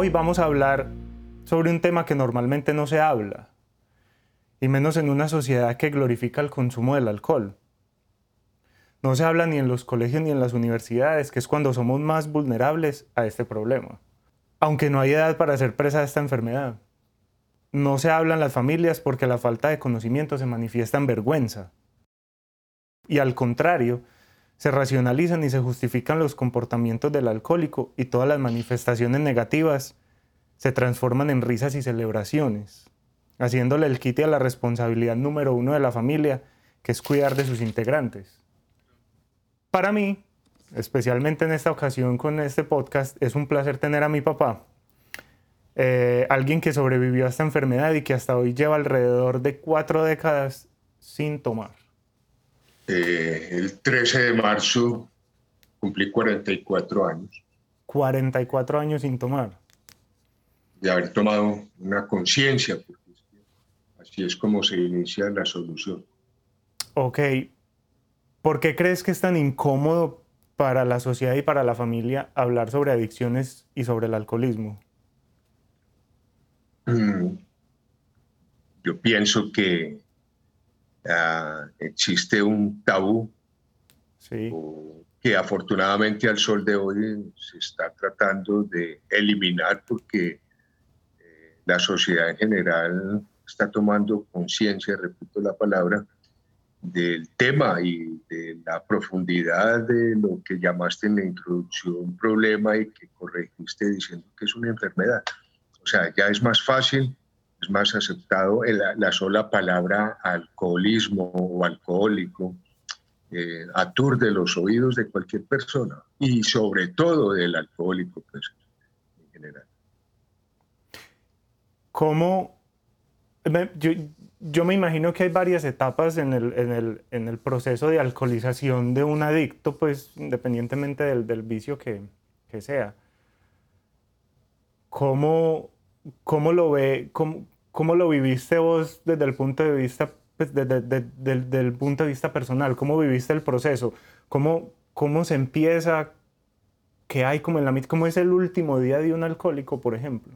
Hoy vamos a hablar sobre un tema que normalmente no se habla, y menos en una sociedad que glorifica el consumo del alcohol. No se habla ni en los colegios ni en las universidades, que es cuando somos más vulnerables a este problema. Aunque no hay edad para ser presa de esta enfermedad. No se habla en las familias porque la falta de conocimiento se manifiesta en vergüenza. Y al contrario, se racionalizan y se justifican los comportamientos del alcohólico y todas las manifestaciones negativas se transforman en risas y celebraciones, haciéndole el quite a la responsabilidad número uno de la familia, que es cuidar de sus integrantes. Para mí, especialmente en esta ocasión con este podcast, es un placer tener a mi papá, eh, alguien que sobrevivió a esta enfermedad y que hasta hoy lleva alrededor de cuatro décadas sin tomar. Eh, el 13 de marzo cumplí 44 años. 44 años sin tomar. De haber tomado una conciencia, porque así es como se inicia la solución. Ok. ¿Por qué crees que es tan incómodo para la sociedad y para la familia hablar sobre adicciones y sobre el alcoholismo? Mm. Yo pienso que Ah, existe un tabú que afortunadamente al sol de hoy se está tratando de eliminar porque eh, la sociedad en general está tomando conciencia, repito la palabra, del tema y de la profundidad de lo que llamaste en la introducción problema y que corregiste diciendo que es una enfermedad. O sea, ya es más fácil es más aceptado la sola palabra alcoholismo o alcohólico, eh, aturde los oídos de cualquier persona y sobre todo del alcohólico pues, en general. ¿Cómo? Yo, yo, me imagino que hay varias etapas en el, en el, en el, proceso de alcoholización de un adicto, pues independientemente del, del vicio que, que sea. ¿Cómo, ¿Cómo lo ve, cómo, cómo, lo viviste vos desde el punto de vista, pues, del punto de vista personal? ¿Cómo viviste el proceso? ¿Cómo, cómo se empieza? ¿Qué hay como en la cómo es el último día de un alcohólico, por ejemplo?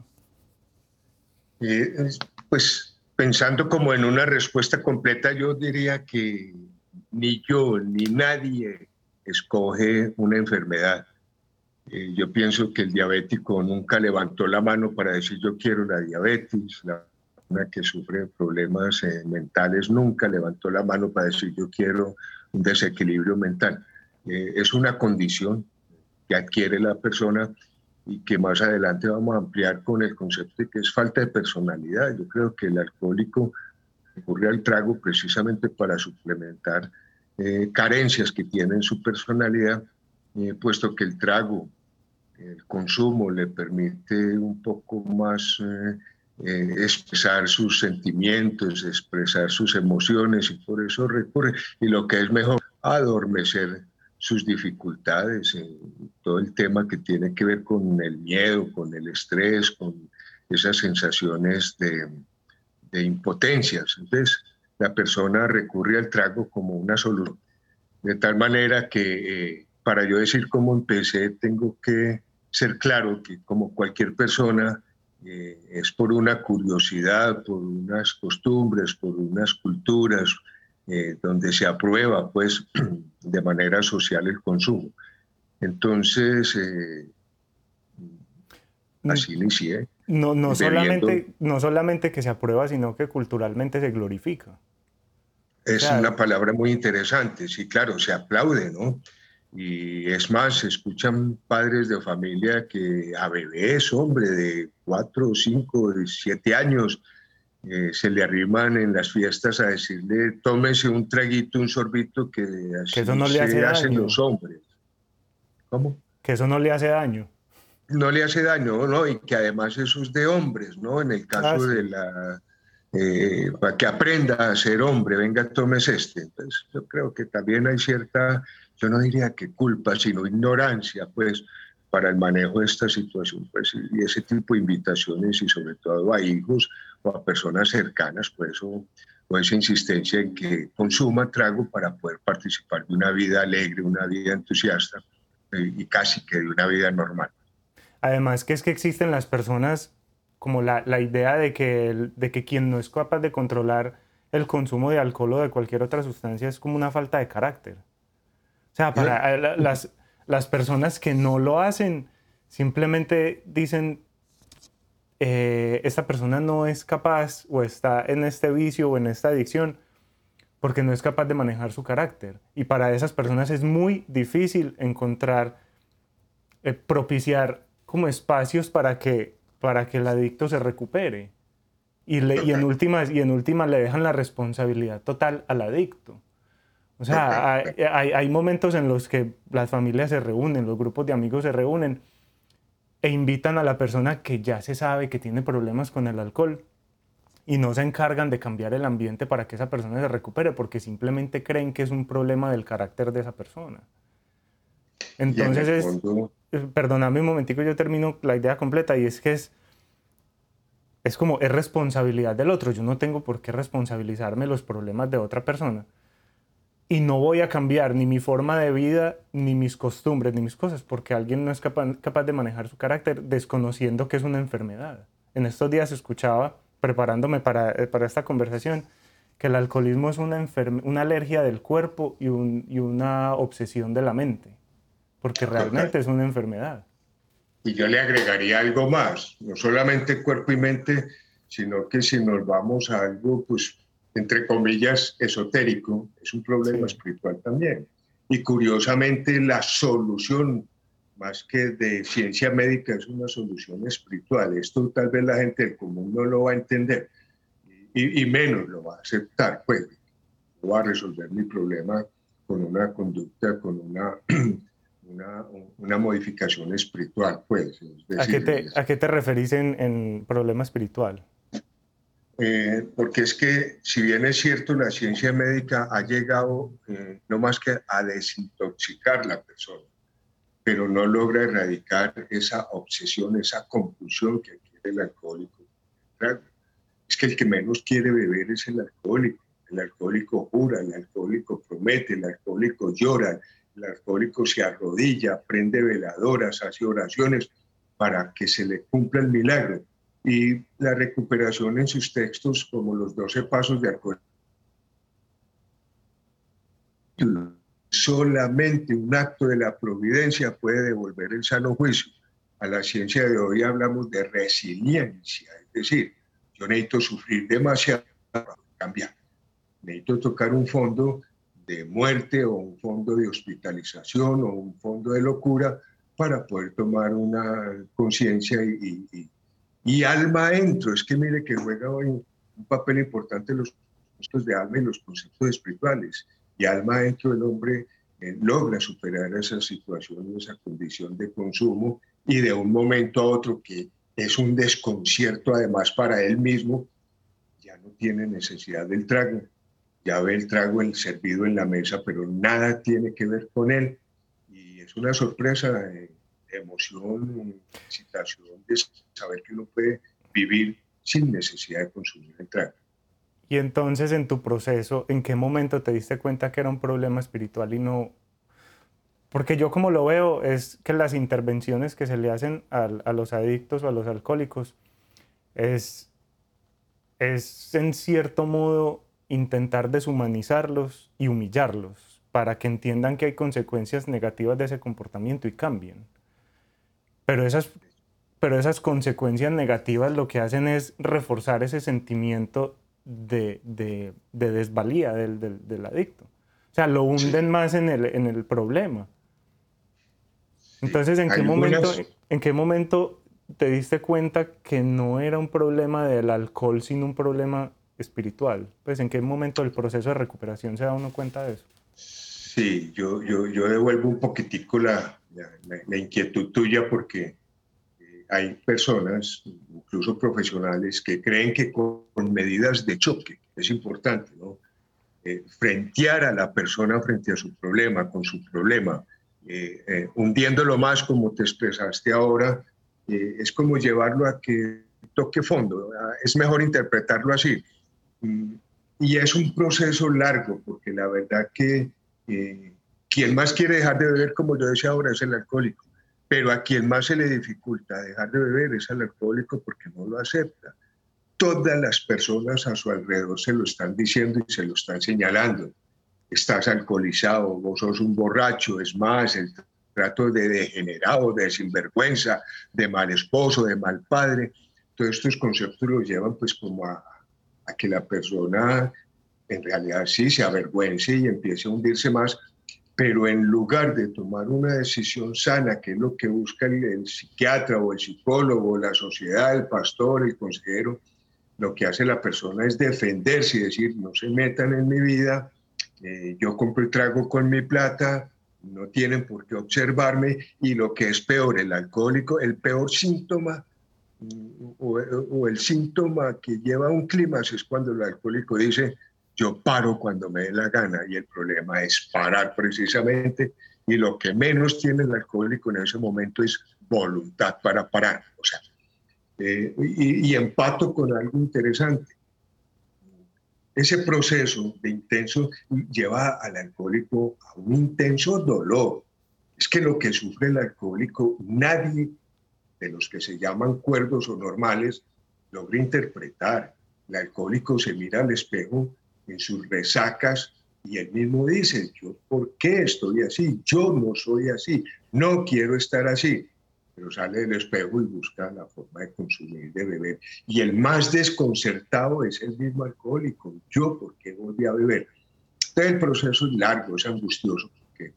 pues pensando como en una respuesta completa, yo diría que ni yo ni nadie escoge una enfermedad. Eh, yo pienso que el diabético nunca levantó la mano para decir yo quiero la diabetes, la persona que sufre problemas eh, mentales nunca levantó la mano para decir yo quiero un desequilibrio mental. Eh, es una condición que adquiere la persona y que más adelante vamos a ampliar con el concepto de que es falta de personalidad. Yo creo que el alcohólico recurre al trago precisamente para suplementar carencias que tiene en su personalidad eh, puesto que el trago, el consumo le permite un poco más eh, eh, expresar sus sentimientos, expresar sus emociones y por eso recurre, y lo que es mejor, adormecer sus dificultades, todo el tema que tiene que ver con el miedo, con el estrés, con esas sensaciones de, de impotencias. Entonces, la persona recurre al trago como una solución, de tal manera que para yo decir cómo empecé, tengo que ser claro que como cualquier persona, eh, es por una curiosidad, por unas costumbres, por unas culturas, eh, donde se aprueba pues de manera social el consumo. Entonces, eh, así inicié. No, no, solamente, no solamente que se aprueba, sino que culturalmente se glorifica. Es una palabra muy interesante, sí, claro, se aplaude, ¿no? Y es más, se escuchan padres de familia que a bebés, hombre, de cuatro, cinco, siete años, eh, se le arriman en las fiestas a decirle, tómese un traguito, un sorbito, que así eso no le hace hacen los hombres. ¿Cómo? Que eso no le hace daño. No le hace daño, ¿no? Y que además eso es de hombres, ¿no? En el caso ah, de la... Eh, para que aprenda a ser hombre, venga, tómese este. Entonces, yo creo que también hay cierta yo no diría que culpa, sino ignorancia, pues, para el manejo de esta situación, pues, y ese tipo de invitaciones y sobre todo a hijos o a personas cercanas, pues, o, esa insistencia en que consuma trago para poder participar de una vida alegre, una vida entusiasta eh, y casi que de una vida normal. Además que es que existen las personas como la, la idea de que, de que quien no es capaz de controlar el consumo de alcohol o de cualquier otra sustancia es como una falta de carácter. O sea, para las, las personas que no lo hacen simplemente dicen, eh, esta persona no es capaz o está en este vicio o en esta adicción porque no es capaz de manejar su carácter. Y para esas personas es muy difícil encontrar, eh, propiciar como espacios para que, para que el adicto se recupere. Y, y, en últimas, y en últimas le dejan la responsabilidad total al adicto. O sea, hay, hay, momentos en los que las familias se reúnen, los grupos de amigos se reúnen e invitan a la persona que ya se sabe que tiene problemas con el alcohol y no se encargan de cambiar el ambiente para que esa persona se recupere porque simplemente creen que es un problema del carácter de esa persona. Entonces es, eh, perdóname un momentico, yo termino la idea completa y es que es, es como, es responsabilidad del otro. Yo no tengo por qué responsabilizarme los problemas de otra persona. Y no voy a cambiar ni mi forma de vida, ni mis costumbres, ni mis cosas, porque alguien no es capaz, de manejar su carácter desconociendo que es una enfermedad. En estos días escuchaba, preparándome para, eh, para esta conversación, que el alcoholismo es una, una alergia del cuerpo y, y una obsesión de la mente, porque realmente es una enfermedad. Y yo le agregaría algo más, no solamente cuerpo y mente, sino que si nos vamos a algo, pues, entre comillas, esotérico, es un problema espiritual también. Y curiosamente la solución, más que de ciencia médica, es una solución espiritual. Esto tal vez la gente del común no lo va a entender y, menos lo va a aceptar. Pues no va a resolver mi problema con una conducta, con una una, una modificación espiritual, pues. ¿A, qué te, ¿A qué te referís en, en problema espiritual? Eh, porque es que, si bien es cierto, la ciencia médica ha llegado eh, no más que a desintoxicar la persona, pero no logra erradicar esa obsesión, esa compulsión que quiere el alcohólico. Es que el que menos quiere beber es el alcohólico. El alcohólico jura, el alcohólico promete, el alcohólico llora, el alcohólico se arrodilla, prende veladoras, hace oraciones para que se le cumpla el milagro. Y la recuperación en sus textos, como los 12 pasos de alcohólico, solamente un acto de la providencia puede devolver el sano juicio. A la ciencia de hoy hablamos de resiliencia, es decir, yo necesito sufrir demasiado para cambiar. Necesito tocar un fondo de muerte o un fondo de hospitalización o un fondo de locura para poder tomar una conciencia y, y, alma adentro. Es que mire que juega hoy un papel importante los conceptos de alma y los conceptos espirituales. Y alma adentro el hombre eh, logra superar esa situación, esa condición de consumo y de un momento a otro que es un desconcierto además para él mismo, ya no tiene necesidad del trago ya ve el trago el servido en la mesa, pero nada tiene que ver con él. Y es una sorpresa de, emoción, excitación, de saber que uno puede vivir sin necesidad de consumir el trago. Y entonces en tu proceso, ¿en qué momento te diste cuenta que era un problema espiritual y no... Porque yo como lo veo es que las intervenciones que se le hacen a, a los adictos o a los alcohólicos es, es en cierto modo intentar deshumanizarlos y humillarlos para que entiendan que hay consecuencias negativas de ese comportamiento y cambien. Pero esas, pero esas consecuencias negativas lo que hacen es reforzar ese sentimiento de, de, desvalía del, del, adicto. O sea, lo hunden más en el, en el problema. Entonces, ¿en qué, momento, ¿en qué momento te diste cuenta que no era un problema del alcohol, sino un problema espiritual. Pues en qué momento del proceso de recuperación se da uno cuenta de eso. Sí, yo, yo, yo devuelvo un poquitico la, la, inquietud tuya porque eh, hay personas, incluso profesionales, que creen que con, medidas de choque, es importante, ¿no? Eh, frentear a la persona frente a su problema, con su problema, eh, eh hundiéndolo más como te expresaste ahora, es como llevarlo a que toque fondo. Es mejor interpretarlo así. Y es un proceso largo, porque la verdad que eh, quien más quiere dejar de beber, como yo decía ahora, es el alcohólico. pero a quien más se le dificulta dejar de beber es al alcohólico porque no lo acepta. Todas las personas a su alrededor se lo están diciendo y se lo están señalando. Estás alcoholizado, vos sos un borracho, es más, el trato de degenerado, de sinvergüenza, de mal esposo, de mal padre. Todos estos conceptos los llevan pues como a, a que la persona en realidad sí se avergüence y empiece a hundirse más, pero en lugar de tomar una decisión sana, que es lo que busca el, psiquiatra o el psicólogo, la sociedad, el pastor, el consejero, lo que hace la persona es defenderse y decir, no se metan en mi vida, eh, yo compro y trago con mi plata, no tienen por qué observarme y lo que es peor, el alcohólico, el peor síntoma mm, o, o el síntoma que lleva un clima es cuando el alcohólico dice, yo paro cuando me dé la gana y el problema es parar precisamente y lo que menos tiene el alcohólico en ese momento es voluntad para parar. O sea, eh, y, y, empato con algo interesante. Ese proceso de intenso lleva al alcohólico a un intenso dolor. Es que lo que sufre el alcohólico, nadie de los que se llaman cuerdos o normales logra interpretar. El alcohólico se mira al espejo en sus resacas y él mismo dice, yo, ¿por qué estoy así? Yo no soy así, no quiero estar así. Pero sale del espejo y busca la forma de consumir, de beber. Y el más desconcertado es el mismo alcohólico. Yo, ¿por qué volví a beber? Entonces el proceso es largo, es angustioso, porque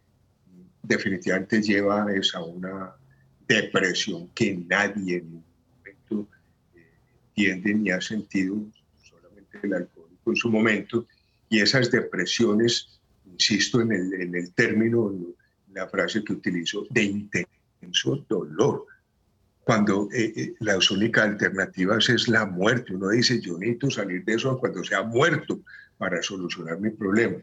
definitivamente lleva a una depresión que nadie en un momento eh, entiende ni ha sentido, solamente el alcohol en su momento, y esas depresiones, insisto en el, en el término, la frase que utilizo, de intenso dolor. Cuando eh, eh, las únicas alternativas es la muerte. Uno dice, yo necesito salir de eso cuando sea muerto para solucionar mi problema.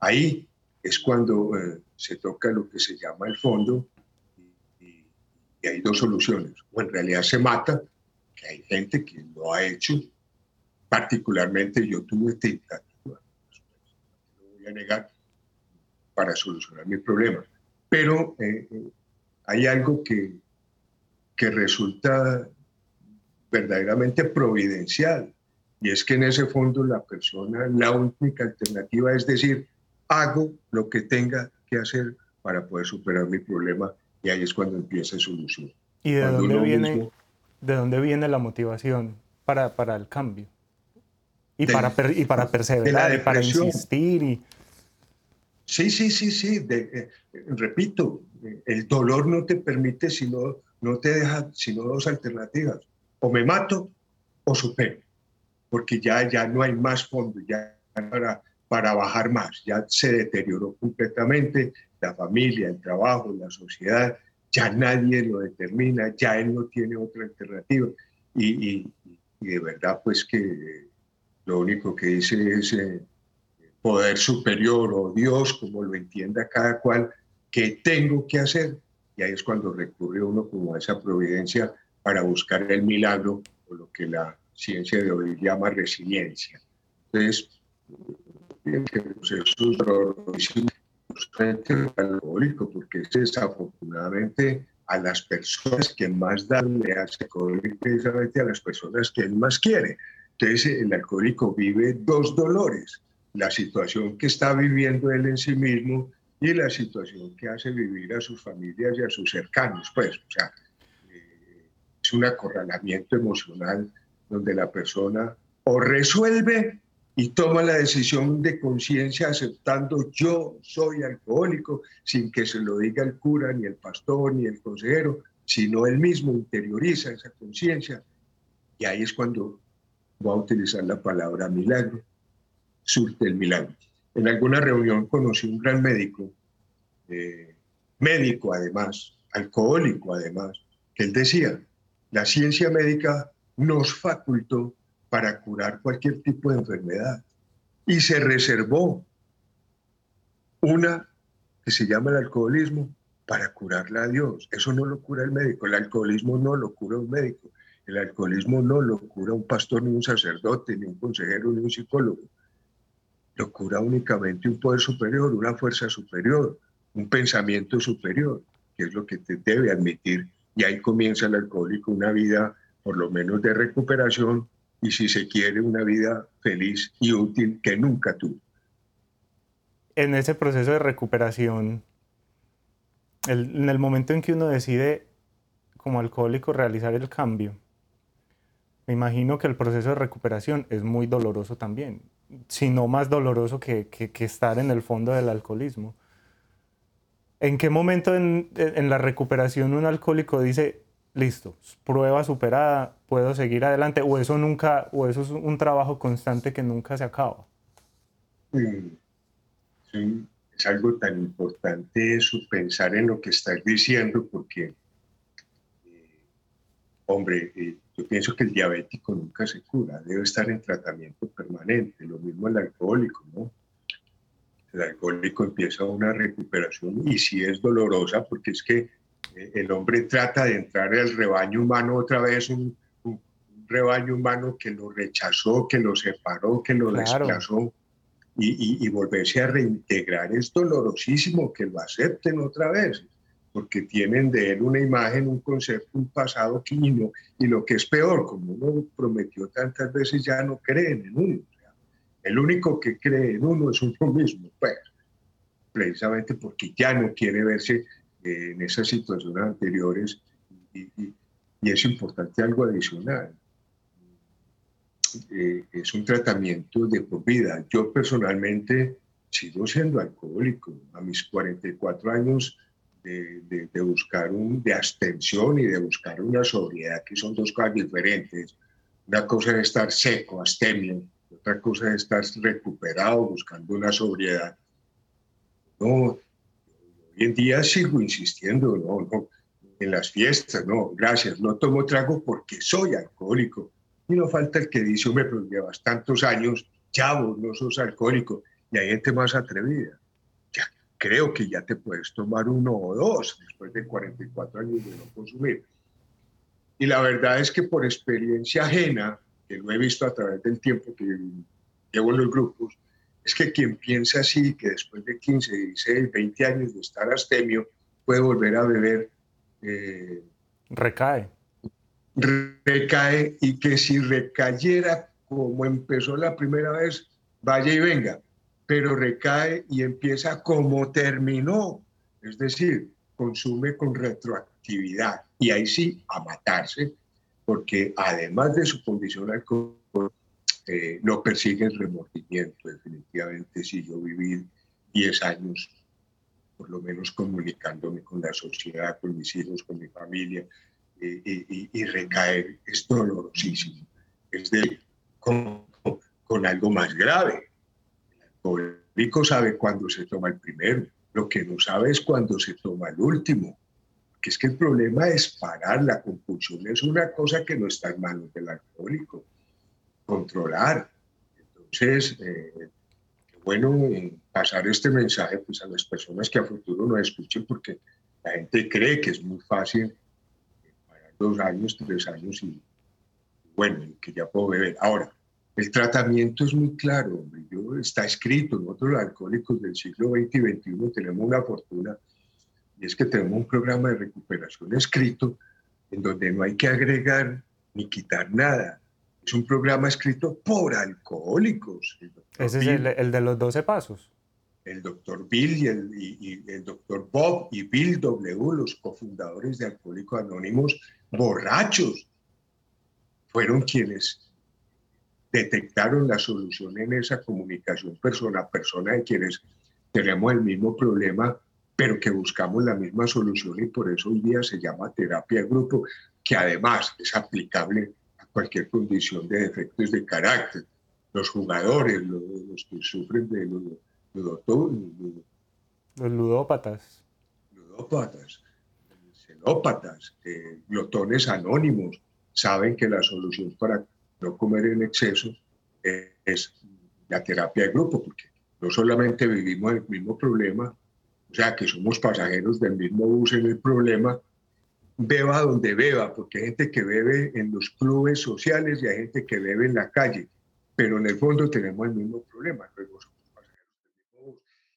Ahí es cuando eh, se toca lo que se llama el fondo y, y, hay dos soluciones. O en realidad se mata, que hay gente que lo ha hecho Particularmente yo tuve tentativa, no lo voy a negar, para solucionar mis problemas. Pero eh, eh, hay algo que, que resulta verdaderamente providencial, y es que en ese fondo la persona, la única alternativa es decir, hago lo que tenga que hacer para poder superar mi problema, y ahí es cuando empieza a solución. ¿Y de dónde, viene, de dónde viene la motivación para, para el cambio? Y, para, y para perseverar, y para insistir. Y... Sí, sí, sí, sí. Eh, repito, el dolor no te permite, sino, no te deja sino dos alternativas. O me mato o supero. Porque ya, ya no hay más fondo, ya para, para bajar más. Ya se deterioró completamente la familia, el trabajo, la sociedad. Ya nadie lo determina, ya él no tiene otra alternativa. y, y, y de verdad, pues que lo único que dice es eh, poder superior o Dios, como lo entienda cada cual, que tengo que hacer. Y ahí es cuando recurre uno como a esa providencia para buscar el milagro o lo que la ciencia de hoy llama resiliencia. Entonces, el proceso es alcohólico, porque es desafortunadamente a las personas que más dan le hace precisamente a las personas que él más quiere. Entonces el alcohólico vive dos dolores, la situación que está viviendo él en sí mismo y la situación que hace vivir a sus familias y a sus cercanos. Pues, o sea, eh, es un acorralamiento emocional donde la persona o resuelve y toma la decisión de conciencia aceptando yo soy alcohólico sin que se lo diga el cura, ni el pastor, ni el consejero, sino él mismo interioriza esa conciencia. Y ahí es cuando voy a utilizar la palabra milagro, surte el milagro. En alguna reunión conocí un gran médico, eh, médico además, alcohólico además, que él decía, la ciencia médica nos facultó para curar cualquier tipo de enfermedad y se reservó una que se llama el alcoholismo para curarla a Dios. Eso no lo cura el médico, el alcoholismo no lo cura un médico, el alcoholismo no lo cura un pastor, ni un sacerdote, ni un consejero, ni un psicólogo. Lo cura únicamente un poder superior, una fuerza superior, un pensamiento superior. que es lo que te debe admitir. Y ahí comienza el alcohólico una vida por lo menos de recuperación y si se quiere una vida feliz y útil que nunca tuvo. En ese proceso de recuperación, en el momento en que uno decide como alcohólico realizar el cambio, me imagino que el proceso de recuperación es muy doloroso también, si no más doloroso que, que, estar en el fondo del alcoholismo. ¿En qué momento en, en, la recuperación un alcohólico dice, listo, prueba superada, puedo seguir adelante? ¿O eso, nunca, o eso es un trabajo constante que nunca se acaba? Sí, es algo tan importante eso, pensar en lo que estás diciendo, porque, hombre, eh, yo pienso que el diabético nunca se cura, debe estar en tratamiento permanente, lo mismo el alcohólico, ¿no? El alcohólico empieza una recuperación y si es dolorosa, porque es que eh, el hombre trata de entrar al rebaño humano otra vez, un, rebaño humano que lo rechazó, que lo separó, que lo desplazó y, volverse a reintegrar. Es dolorosísimo que lo acepten otra vez, porque tienen de él una imagen, un concepto, un pasado quino, y lo que es peor, como uno prometió tantas veces, ya no creen en uno. el único que cree en uno es uno mismo, pues, precisamente porque ya no quiere verse eh, en esas situaciones anteriores. y es importante algo adicional eh, es un tratamiento de por vida. Yo personalmente sigo siendo alcohólico. A mis 44 años de, buscar un, de abstención y de buscar una sobriedad, que son dos cosas diferentes. Una cosa es estar seco, astemio, otra cosa es estar recuperado, buscando una sobriedad. No, hoy en día sigo insistiendo, no, no, en las fiestas, no, gracias, no tomo trago porque soy alcohólico y no falta el que dice, hombre, pero llevas tantos años, chavo, no sos alcohólico. Y hay gente más atrevida. Creo que ya te puedes tomar uno o dos después de 44 años de no consumir. Y la verdad es que por experiencia ajena, que lo he visto a través del tiempo que llevo en los grupos, es que quien piensa así, que después de 15, 16, 20 años de estar astemio, puede volver a beber. Eh, Recae recae y que si recayera como empezó la primera vez, vaya y venga, pero recae y empieza como terminó, es decir, consume con retroactividad y ahí sí a matarse, porque además de su condición alcohólica, eh, no persigue el remordimiento, definitivamente si yo viví 10 años por lo menos comunicándome con la sociedad, con mis hijos, con mi familia, y, recaer es dolorosísimo. Es de, con, con, algo más grave. El alcohólico sabe cuándo se toma el primero, lo que no sabe es cuándo se toma el último. Que es que el problema es parar, la compulsión es una cosa que no está en manos del alcohólico. Controlar. Entonces, eh, bueno pasar este mensaje pues, a las personas que a futuro no escuchen porque la gente cree que es muy fácil dos años, tres años y bueno, que ya puedo beber. Ahora, el tratamiento es muy claro, Yo, está escrito, nosotros los alcohólicos del siglo XX y XXI tenemos una fortuna y es que tenemos un programa de recuperación escrito en donde no hay que agregar ni quitar nada. Es un programa escrito por alcohólicos. Ese es el, el, de los 12 pasos el doctor Bill y el, y, el doctor Bob y Bill W., los cofundadores de Alcohólicos Anónimos, borrachos, fueron quienes detectaron la solución en esa comunicación persona a persona de quienes tenemos el mismo problema, pero que buscamos la misma solución y por eso hoy día se llama terapia de grupo, que además es aplicable a cualquier condición de defectos de carácter. Los jugadores, los, los que sufren de los los ludópatas. Ludópatas, xenópatas, eh, glotones anónimos, saben que la solución para no comer en exceso es la terapia de grupo, porque no solamente vivimos el mismo problema, o sea, que somos pasajeros del mismo bus en el problema, beba donde beba, porque hay gente que bebe en los clubes sociales y hay gente que bebe en la calle, pero en el fondo tenemos el mismo problema.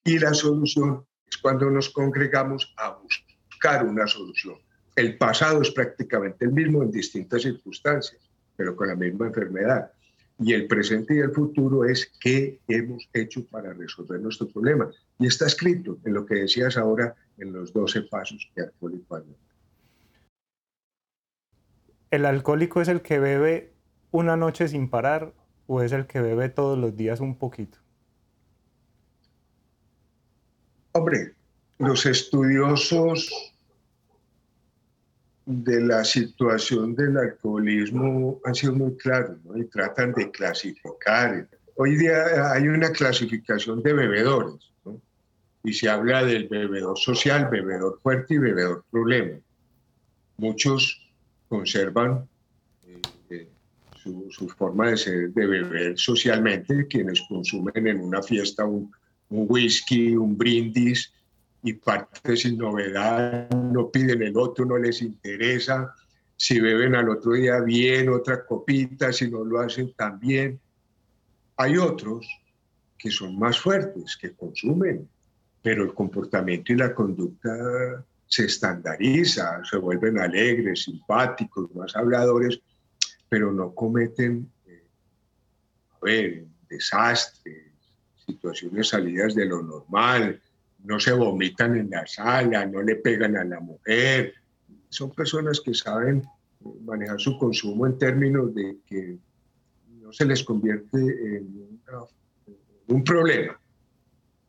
Y la solución es cuando nos congregamos a buscar una solución. El pasado es prácticamente el mismo en distintas circunstancias, pero con la misma enfermedad. Y el presente y el futuro es qué hemos hecho para resolver nuestro problema. Y está escrito en lo que decías ahora en los 12 pasos que Alcohólico ha ¿El alcohólico es el que bebe una noche sin parar o es el que bebe todos los días un poquito? Hombre, los estudiosos de la situación del alcoholismo han sido muy claros y tratan de clasificar. Hoy día hay una clasificación de bebedores y se habla del bebedor social, bebedor fuerte y bebedor problema. Muchos conservan eh, eh, su, forma de ser, de beber socialmente, quienes consumen en una fiesta un, un whisky, un brindis, y parte sin novedad, no piden el otro, no les interesa. Si beben al otro día bien, otra copita, si no lo hacen también. Hay otros que son más fuertes, que consumen, pero el comportamiento y la conducta se estandariza, se vuelven alegres, simpáticos, más habladores, pero no cometen, eh, a ver, desastres, situaciones salidas de lo normal, no se vomitan en la sala, no le pegan a la mujer. Son personas que saben manejar su consumo en términos de que no se les convierte en, un problema.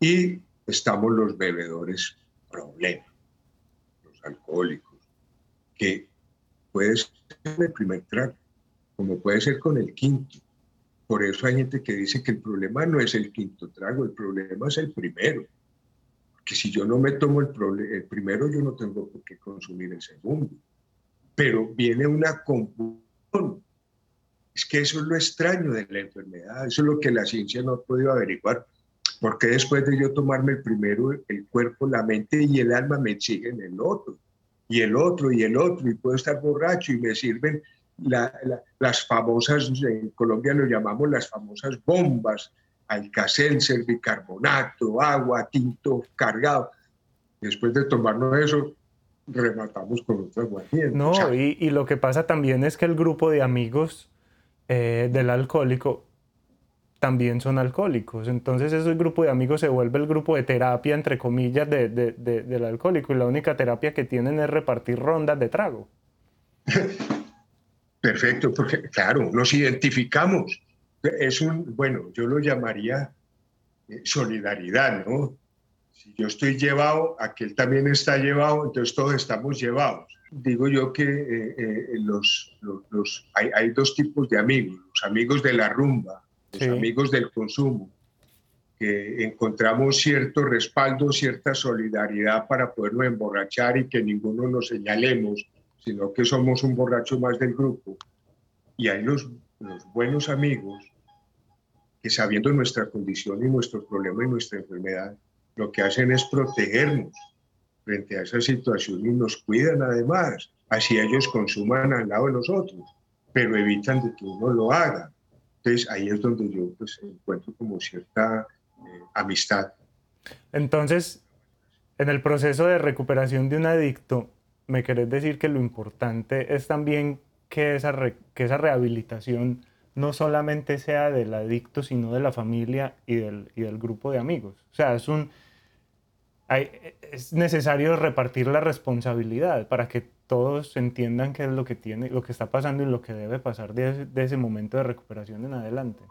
Y estamos los bebedores problema, los alcohólicos, que puede ser el primer trago, como puede ser con el quinto. Por eso hay gente que dice que el problema no es el quinto trago, el problema es el primero que si yo no me tomo el, el primero, yo no tengo por qué consumir el segundo. Pero viene una confusión. Es que eso es lo extraño de la enfermedad, eso es lo que la ciencia no ha podido averiguar. Porque después de yo tomarme el primero, el cuerpo, la mente y el alma me exigen el otro, y el otro, y el otro, y puedo estar borracho y me sirven las famosas, en Colombia lo llamamos las famosas bombas, alcacelser, bicarbonato, agua, tinto cargado. Después de tomarnos eso, rematamos con otra aguardiente. No, y, lo que pasa también es que el grupo de amigos eh, del alcohólico también son alcohólicos. Entonces ese grupo de amigos se vuelve el grupo de terapia, entre comillas, de, del alcohólico. Y la única terapia que tienen es repartir rondas de trago. Perfecto, porque claro, nos identificamos es un, bueno, yo lo llamaría eh, solidaridad, ¿no? Si yo estoy llevado, aquel también está llevado, entonces todos estamos llevados. Digo yo que eh, eh, los, los, hay, hay, dos tipos de amigos, los amigos de la rumba, los amigos del consumo, que encontramos cierto respaldo, cierta solidaridad para podernos emborrachar y que ninguno nos señalemos, sino que somos un borracho más del grupo. Y hay los, los buenos amigos que sabiendo nuestra condición y nuestro problema y nuestra enfermedad, lo que hacen es protegernos frente a esa situación y nos cuidan además, así ellos consuman al lado de nosotros, pero evitan de que uno lo haga. Entonces ahí es donde yo pues, encuentro como cierta eh, amistad. Entonces, en el proceso de recuperación de un adicto, me querés decir que lo importante es también que esa, que esa rehabilitación no solamente sea del adicto, sino de la familia y del, y del grupo de amigos. O sea, es, un, es necesario repartir la responsabilidad para que todos entiendan qué es lo que, tiene, lo que está pasando y lo que debe pasar de ese, momento de recuperación en adelante.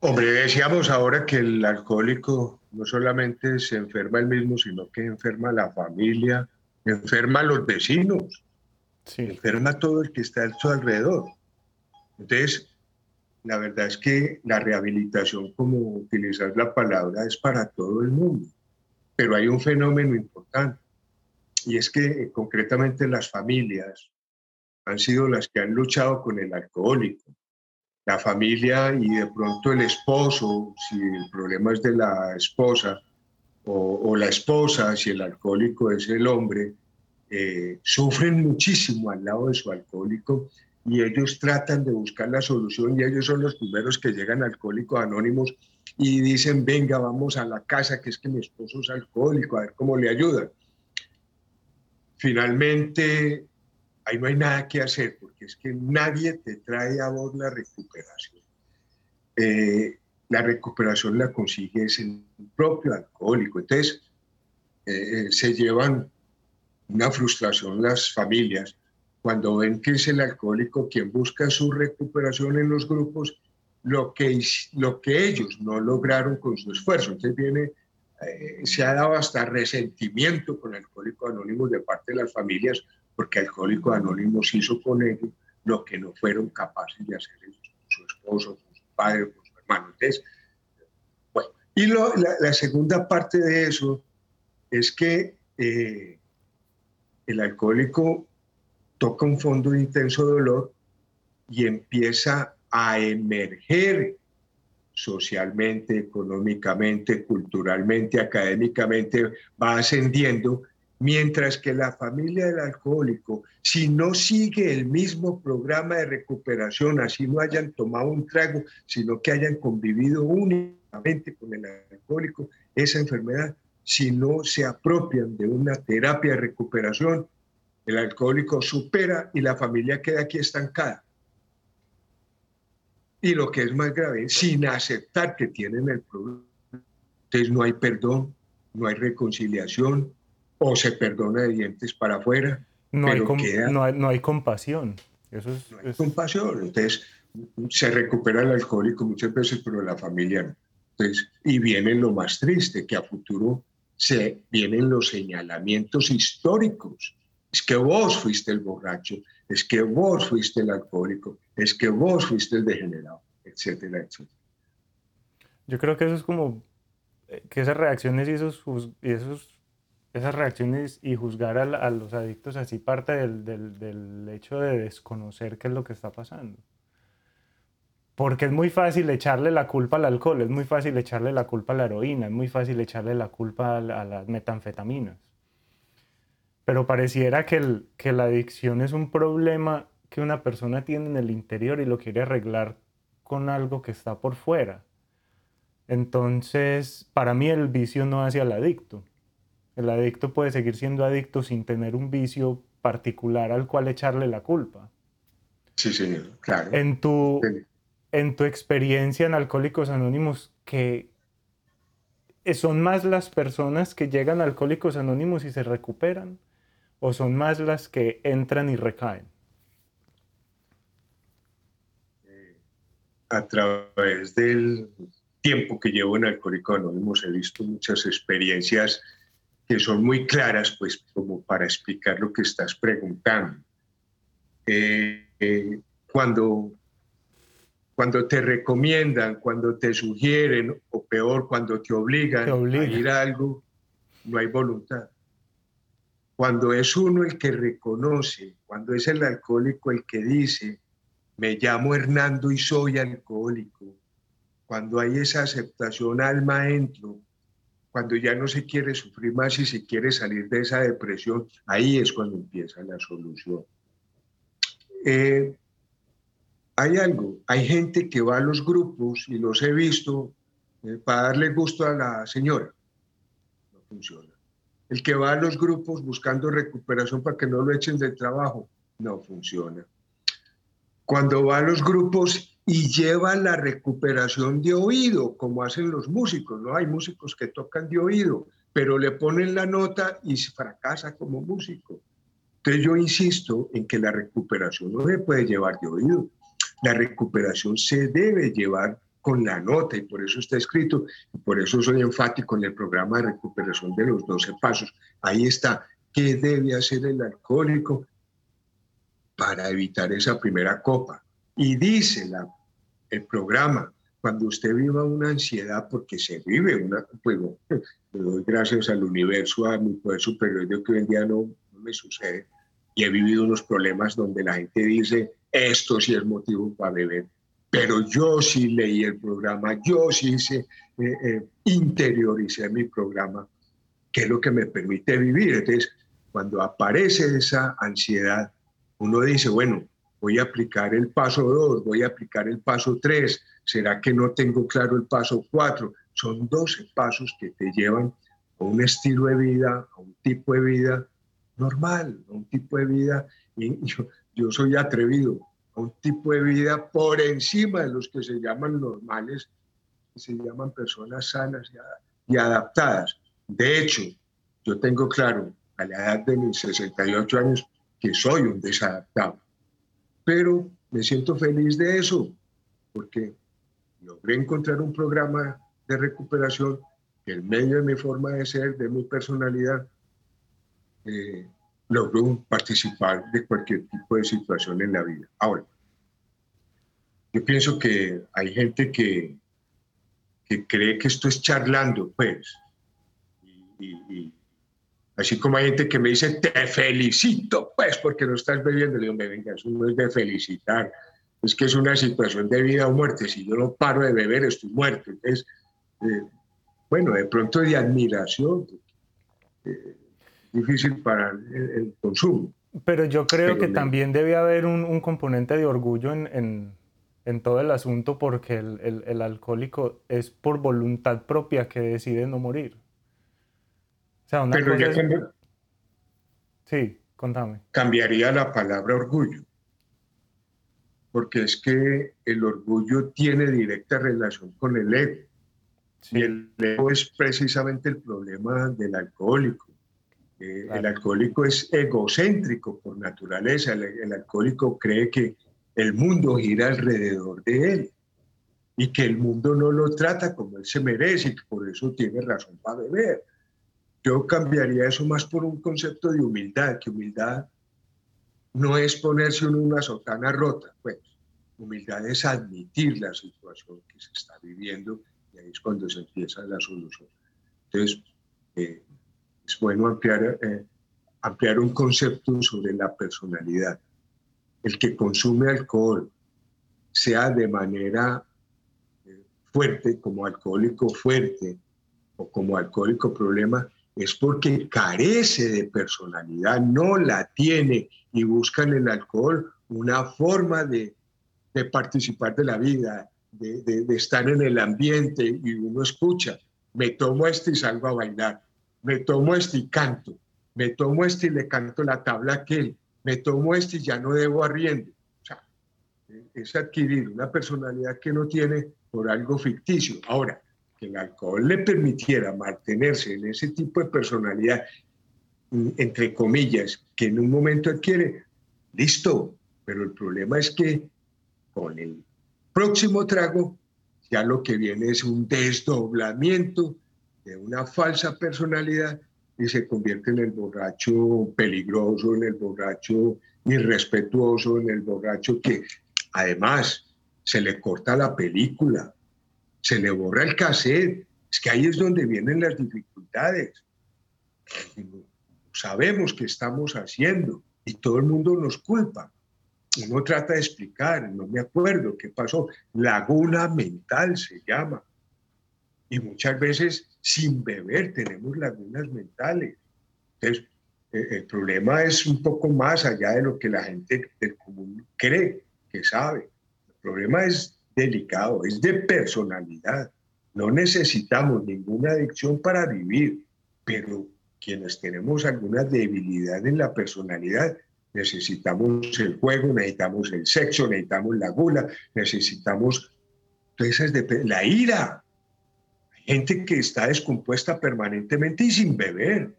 Hombre, decíamos ahora que el alcohólico no solamente se enferma él mismo, sino que enferma a la familia, enferma a los vecinos, enferma a todo el que está a su alrededor. Entonces, la verdad es que la rehabilitación, como utilizar la palabra, es para todo el mundo. Pero hay un fenómeno importante y es que eh, concretamente las familias han sido las que han luchado con el alcohólico. La familia y de pronto el esposo, si el problema es de la esposa, o, la esposa, si el alcohólico es el hombre, eh, sufren muchísimo al lado de su alcohólico y ellos tratan de buscar la solución y ellos son los primeros que llegan Alcohólicos Anónimos y dicen, venga, vamos a la casa, que es que mi esposo es alcohólico, a ver cómo le ayudan. finalmente ahí no hay nada que hacer porque es que nadie te trae a vos la recuperación. Eh, la recuperación la consigues el propio alcohólico. Entonces, eh, se llevan una frustración las familias cuando ven que es el alcohólico quien busca su recuperación en los grupos, lo que, lo que ellos no lograron con su esfuerzo. Entonces viene, eh, se ha dado hasta resentimiento con Alcohólicos Anónimos de parte de las familias, porque Alcohólicos Anónimos hizo con ellos lo que no fueron capaces de hacer ellos con su esposo, con su padre, con su hermano. Entonces, bueno, y la, segunda parte de eso es que eh, el alcohólico toca un fondo de intenso dolor y empieza a emerger socialmente, económicamente, culturalmente, académicamente, va ascendiendo, mientras que la familia del alcohólico, si no sigue el mismo programa de recuperación, así no hayan tomado un trago, sino que hayan convivido únicamente con el alcohólico, esa enfermedad, si no se apropian de una terapia de recuperación, el alcohólico supera y la familia queda aquí estancada. Y lo que es más grave, sin aceptar que tienen el problema. Entonces no hay perdón, no hay reconciliación, o se perdona de dientes para afuera. No, hay, no, hay, compasión. Eso es, no hay compasión. Entonces se recupera el alcohólico muchas veces, pero la familia no. Entonces, y viene lo más triste, que a futuro se vienen los señalamientos históricos es que vos fuiste el borracho, es que vos fuiste el alcohólico, es que vos fuiste el degenerado, etcétera, etcétera. Yo creo que eso es como eh, que esas reacciones y esos, y esos esas reacciones y juzgar a, los adictos así parte del, del, del, hecho de desconocer qué es lo que está pasando. Porque es muy fácil echarle la culpa al alcohol, es muy fácil echarle la culpa a la heroína, es muy fácil echarle la culpa a las metanfetaminas pero pareciera que, el, que la adicción es un problema que una persona tiene en el interior y lo quiere arreglar con algo que está por fuera. Entonces, para mí el vicio no hace al adicto. El adicto puede seguir siendo adicto sin tener un vicio particular al cual echarle la culpa. Sí, señor, claro. En tu, en tu experiencia en Alcohólicos Anónimos, que son más las personas que llegan a Alcohólicos Anónimos y se recuperan o son más las que entran y recaen? A través del tiempo que llevo en Alcohólicos Anónimos he visto muchas experiencias que son muy claras, pues como para explicar lo que estás preguntando. Eh, eh, cuando, cuando te recomiendan, cuando te sugieren, o peor, cuando te obligan, a ir a algo, no hay voluntad. Cuando es uno el que reconoce, cuando es el alcohólico el que dice, me llamo Hernando y soy alcohólico, cuando hay esa aceptación alma adentro, cuando ya no se quiere sufrir más y se quiere salir de esa depresión, ahí es cuando empieza la solución. Eh, hay algo, hay gente que va a los grupos y los he visto eh, para darle gusto a la señora. No funciona. El que va a los grupos buscando recuperación para que no lo echen del trabajo, no funciona. Cuando va a los grupos y lleva la recuperación de oído, como hacen los músicos, ¿no? Hay músicos que tocan de oído, pero le ponen la nota y fracasa como músico. Entonces yo insisto en que la recuperación no se puede llevar de oído. La recuperación se debe llevar con la nota y por eso está escrito y por eso soy enfático en el programa de recuperación de los 12 pasos. Ahí está, ¿qué debe hacer el alcohólico para evitar esa primera copa? Y dice la, el programa, cuando usted viva una ansiedad, porque se vive una, pues, le doy gracias al universo, a mi poder superior, de que hoy en día no, no me sucede, y he vivido unos problemas donde la gente dice, esto sí es motivo para beber pero yo sí leí el programa, yo sí hice, eh, eh, interioricé mi programa, que es lo que me permite vivir. Entonces, cuando aparece esa ansiedad, uno dice, bueno, voy a aplicar el paso 2, voy a aplicar el paso 3, ¿será que no tengo claro el paso 4? Son 12 pasos que te llevan a un estilo de vida, a un tipo de vida normal, a un tipo de vida, y yo, yo soy atrevido, a un tipo de vida por encima de los que se llaman normales, que se llaman personas sanas y adaptadas. De hecho, yo tengo claro a la edad de mis 68 años que soy un desadaptado, pero me siento feliz de eso, porque logré encontrar un programa de recuperación que en medio de mi forma de ser, de mi personalidad, eh, logró participar de cualquier tipo de situación en la vida. Ahora, yo pienso que hay gente que, que cree que esto es charlando, pues, y, así como hay gente que me dice, te felicito, pues, porque no estás bebiendo, le digo, me venga, eso no es de felicitar, es que es una situación de vida o muerte, si yo no paro de beber, estoy muerto. Entonces, eh, bueno, de pronto de admiración, eh, difícil para el, consumo. Pero yo creo que también debe haber un, componente de orgullo en, en, todo el asunto porque el, el, alcohólico es por voluntad propia que decide no morir. O sea, una Pero cosa Sí, contame. Cambiaría la palabra orgullo. Porque es que el orgullo tiene directa relación con el ego. Y el ego es precisamente el problema del alcohólico. Eh, el alcohólico es egocéntrico por naturaleza. El, alcohólico cree que el mundo gira alrededor de él y que el mundo no lo trata como él se merece y que por eso tiene razón para beber. Yo cambiaría eso más por un concepto de humildad, que humildad no es ponerse en una sotana rota, pues humildad es admitir la situación que se está viviendo y ahí es cuando se empieza la solución. Entonces, eh, es bueno ampliar, eh, ampliar un concepto sobre la personalidad. El que consume alcohol, sea de manera eh, fuerte, como alcohólico fuerte o como alcohólico problema, es porque carece de personalidad, no la tiene y busca en el alcohol una forma de, de participar de la vida, de, de, de, estar en el ambiente y uno escucha, me tomo este y salgo a bailar me tomo este y canto, me tomo este y le canto la tabla a aquel, me tomo este y ya no debo arriendo. O sea, es adquirir una personalidad que no tiene por algo ficticio. Ahora, que el alcohol le permitiera mantenerse en ese tipo de personalidad, entre comillas, que en un momento adquiere, listo, pero el problema es que con el próximo trago ya lo que viene es un desdoblamiento de una falsa personalidad y se convierte en el borracho peligroso, en el borracho irrespetuoso, en el borracho que además se le corta la película, se le borra el cassette. Es que ahí es donde vienen las dificultades. Sabemos que estamos haciendo y todo el mundo nos culpa. Uno trata de explicar, no me acuerdo qué pasó. Laguna mental se llama. Y muchas veces sin beber tenemos lagunas mentales. Entonces, eh, el problema es un poco más allá de lo que la gente del común cree que sabe. El problema es delicado, es de personalidad. No necesitamos ninguna adicción para vivir, pero quienes tenemos alguna debilidad en la personalidad, necesitamos el juego, necesitamos el sexo, necesitamos la gula, necesitamos la ira, gente que está descompuesta permanentemente y sin beber.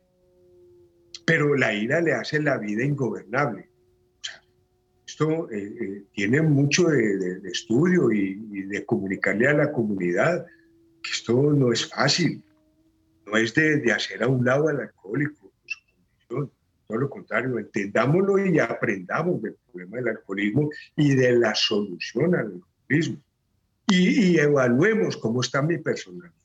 Pero la ira le hace la vida ingobernable. esto eh, eh, tiene mucho de, estudio y, de comunicarle a la comunidad que esto no es fácil. No es de, hacer a un lado al alcohólico. Todo lo contrario, entendámoslo y aprendamos del problema del alcoholismo y de la solución al alcoholismo y, evaluemos cómo está mi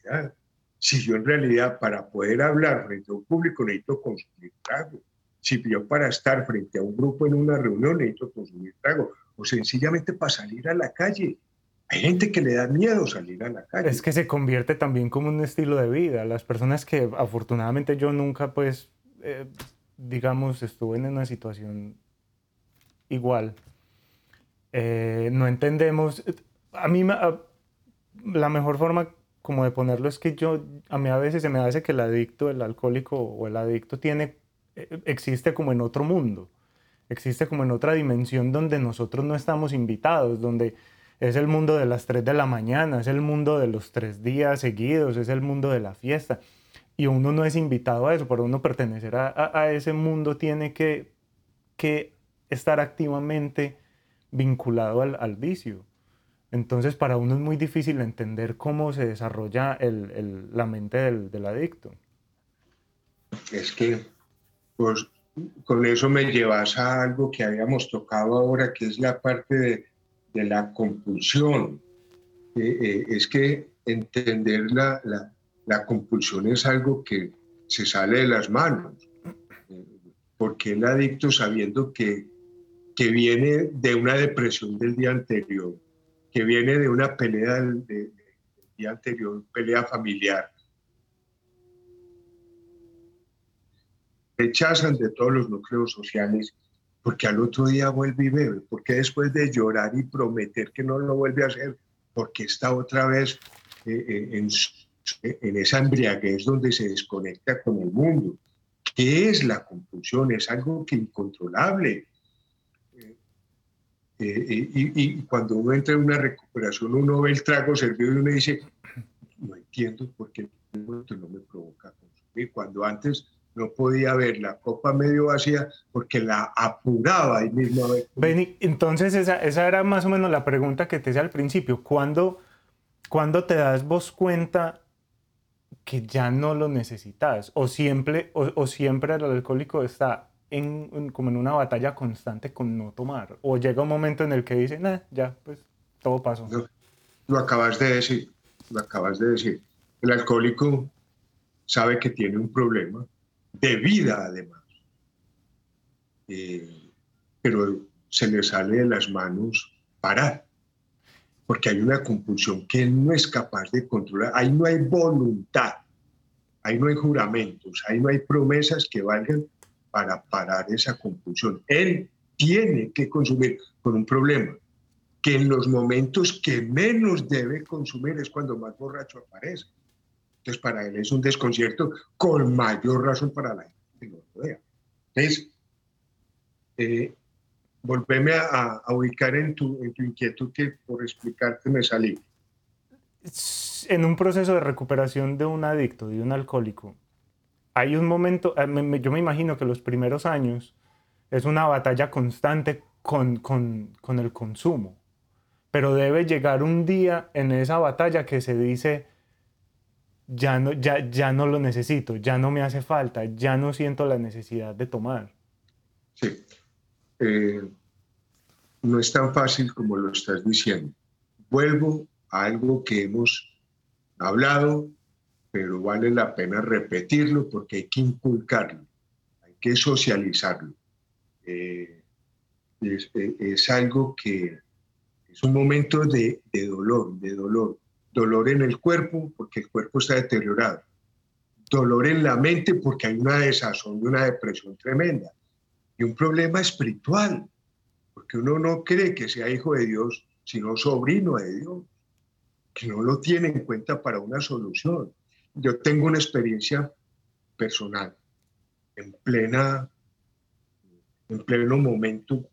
personalidad. Si yo en realidad para poder hablar frente a un público necesito consumir trago, si yo para estar frente a un grupo en una reunión necesito consumir trago, o sencillamente para salir a la calle. Hay gente que le da miedo salir a la calle. Es que se convierte también como un estilo de vida. Las personas que afortunadamente yo nunca, pues, eh, digamos, estuve en una situación igual, eh, no entendemos, a mí la mejor forma como de ponerlo es que yo, a mí a veces se me hace que el adicto, el alcohólico o el adicto tiene eh, existe como en otro mundo, existe como en otra dimensión donde nosotros no estamos invitados, donde es el mundo de las 3 de la mañana, es el mundo de los tres días seguidos, es el mundo de la fiesta. Y uno no es invitado a eso, para uno pertenecer a, ese mundo tiene que, que estar activamente vinculado al, vicio. Entonces para uno es muy difícil entender cómo se desarrolla la mente del, del adicto. Es que pues, con eso me llevas a algo que habíamos tocado ahora, que es la parte de de la compulsión. Eh, eh, es que entender la, la, compulsión es algo que se sale de las manos. porque el adicto sabiendo que, que viene de una depresión del día anterior, que viene de una pelea del, día anterior, pelea familiar, rechazan de todos los núcleos sociales porque al otro día vuelve y bebe, porque después de llorar y prometer que no lo vuelve a hacer, porque está otra vez eh, eh, en, en, esa embriaguez donde se desconecta con el mundo. ¿Qué es la compulsión? Es algo que incontrolable. Eh, y, cuando uno entra en una recuperación, uno ve el trago servido y uno dice, no entiendo por qué no me provoca consumir. Cuando antes no podía ver la copa medio vacía porque la apuraba ahí mismo. Entonces esa, esa, era más o menos la pregunta que te hice al principio. ¿Cuándo, ¿Cuándo, te das vos cuenta que ya no lo necesitas? ¿O siempre, o, siempre el alcohólico está en, como en una batalla constante con no tomar? ¿O llega un momento en el que dice, nah, ya, pues todo pasó? lo acabas de decir, lo acabas de decir. El alcohólico sabe que tiene un problema, de vida además. Eh, pero se le sale de las manos parar, porque hay una compulsión que no es capaz de controlar. Ahí no hay voluntad, ahí no hay juramentos, ahí no hay promesas que valgan para parar esa compulsión. Él tiene que consumir con un problema, que en los momentos que menos debe consumir es cuando más borracho aparece. Entonces, para él es un desconcierto con mayor razón para la gente que lo rodea. Entonces, eh, volveme a, ubicar en tu, en tu inquietud que por explicarte me salí. En un proceso de recuperación de un adicto, de un alcohólico, hay un momento, eh, yo me imagino que los primeros años es una batalla constante con, con, con el consumo, pero debe llegar un día en esa batalla que se dice, ya no, ya, ya no lo necesito, ya no me hace falta, ya no siento la necesidad de tomar. Sí. Eh, no es tan fácil como lo estás diciendo. Vuelvo a algo que hemos hablado, pero vale la pena repetirlo porque hay que inculcarlo, hay que socializarlo. Eh, es, algo que es un momento de, de dolor, de dolor dolor en el cuerpo porque el cuerpo está deteriorado, dolor en la mente porque hay una desazón y una depresión tremenda y un problema espiritual, porque uno no cree que sea hijo de Dios, sino sobrino de Dios, que no lo tiene en cuenta para una solución. Yo tengo una experiencia personal en plena en pleno momento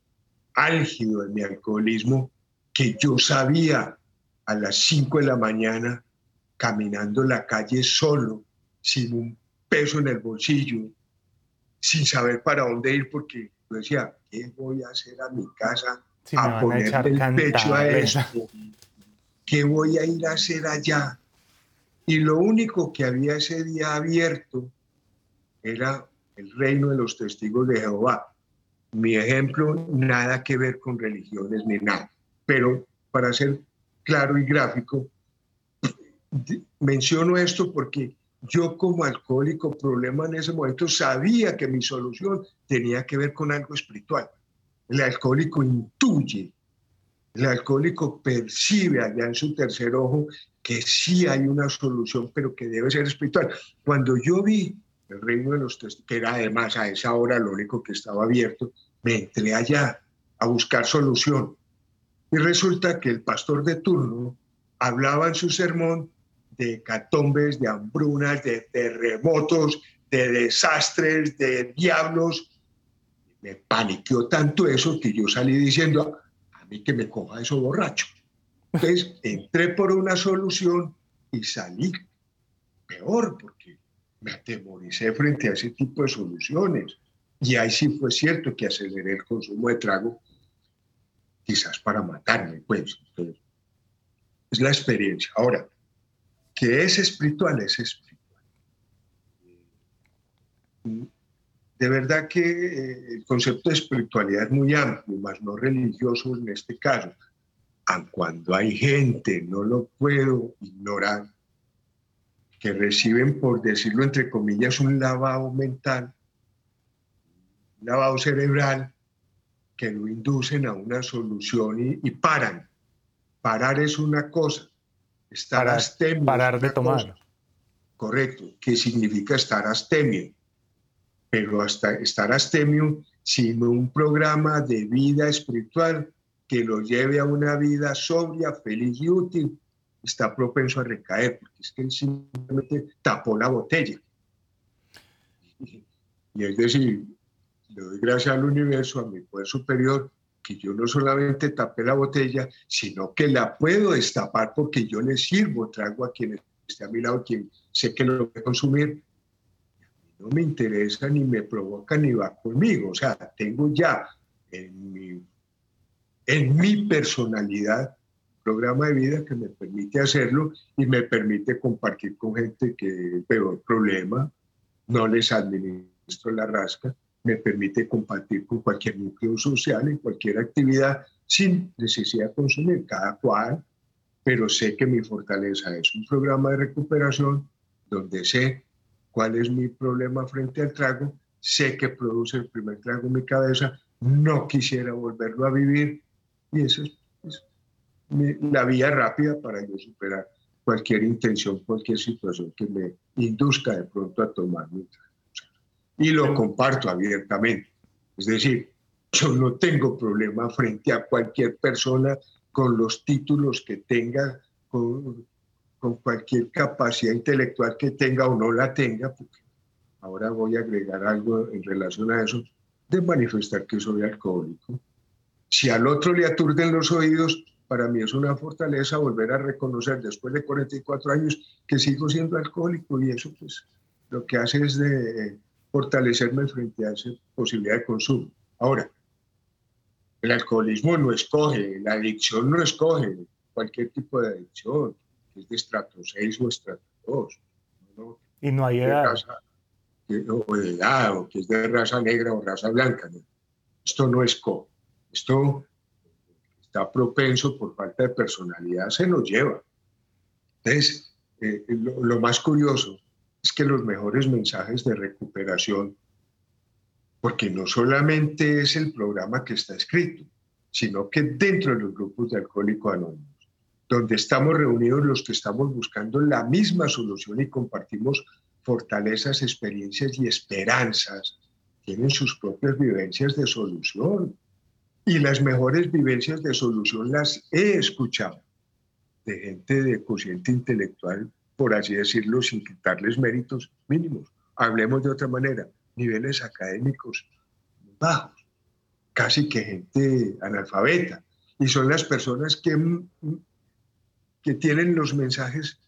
álgido de mi alcoholismo que yo sabía a las 5 de la mañana caminando la calle solo, sin un peso en el bolsillo, sin saber para dónde ir, porque yo decía, ¿qué voy a hacer a mi casa? a ponerle el pecho a esto. ¿Qué voy a ir a hacer allá? Y lo único que había ese día abierto era el reino de los testigos de Jehová. Mi ejemplo, nada que ver con religiones ni nada. Pero para ser claro y gráfico. Menciono esto porque yo como alcohólico problema en ese momento sabía que mi solución tenía que ver con algo espiritual. El alcohólico intuye, el alcohólico percibe allá en su tercer ojo que sí hay una solución, pero que debe ser espiritual. Cuando yo vi el reino de los testigos, que era además a esa hora lo único que estaba abierto, me entré allá a buscar solución. Y resulta que el pastor de turno hablaba en su sermón de catombes, de hambrunas, de terremotos, de desastres, de diablos. Me paniqueó tanto eso que yo salí diciendo, a mí que me coja eso borracho. Entonces entré por una solución y salí peor porque me atemoricé frente a ese tipo de soluciones. Y ahí sí fue cierto que aceleré el consumo de trago, quizás para matarme, pues. es la experiencia. Ahora, que es espiritual, es espiritual. De verdad que eh, el concepto de espiritualidad es muy amplio, más no religioso en este caso. Aun cuando hay gente, no lo puedo ignorar, que reciben, por decirlo entre comillas, un lavado mental, un lavado cerebral, que lo inducen a una solución y, paran. Parar es una cosa, estar parar, astemio. Parar de tomar. Correcto, que significa estar astemio. Pero hasta estar astemio sin un programa de vida espiritual que lo lleve a una vida sobria, feliz y útil, está propenso a recaer, porque es que él simplemente tapó la botella. Y es decir, le doy gracias al universo, a mi poder superior, que yo no solamente tapé la botella, sino que la puedo destapar porque yo le sirvo, traigo a quien esté a mi lado, quien sé que lo voy a consumir. No me interesa ni me provoca ni va conmigo. O sea, tengo ya en mi, en mi personalidad programa de vida que me permite hacerlo y me permite compartir con gente que peor problema, no les administro la rasca, me permite compartir con cualquier núcleo social en cualquier actividad sin necesidad de consumir, cada cual, pero sé que mi fortaleza es un programa de recuperación donde sé cuál es mi problema frente al trago, sé que produce el primer trago en mi cabeza, no quisiera volverlo a vivir y eso es la vía rápida para yo superar cualquier intención, cualquier situación que me induzca de pronto a tomar mi Y lo comparto abiertamente. Es decir, yo no tengo problema frente a cualquier persona con los títulos que tenga, con, con cualquier capacidad intelectual que tenga o no la tenga, porque ahora voy a agregar algo en relación a eso, de manifestar que soy alcohólico. Si al otro le aturden los oídos, para mí es una fortaleza volver a reconocer después de 44 años que sigo siendo alcohólico y eso pues lo que hace es de fortalecerme frente a esa posibilidad de consumo. Ahora, el alcoholismo no escoge, la adicción no escoge cualquier tipo de adicción, que es de estrato 6 o estrato 2. y no hay edad. o de edad, o que es de raza negra o raza blanca. Esto no escoge. Esto está propenso por falta de personalidad, se lo lleva. Entonces, eh, lo, más curioso es que los mejores mensajes de recuperación, porque no solamente es el programa que está escrito, sino que dentro de los grupos de Alcohólicos Anónimos, donde estamos reunidos los que estamos buscando la misma solución y compartimos fortalezas, experiencias y esperanzas, tienen sus propias vivencias de solución y las mejores vivencias de solución las he escuchado de gente de cociente intelectual, por así decirlo, sin quitarles méritos mínimos. Hablemos de otra manera, niveles académicos bajos, casi que gente analfabeta. Y son las personas que, que tienen los mensajes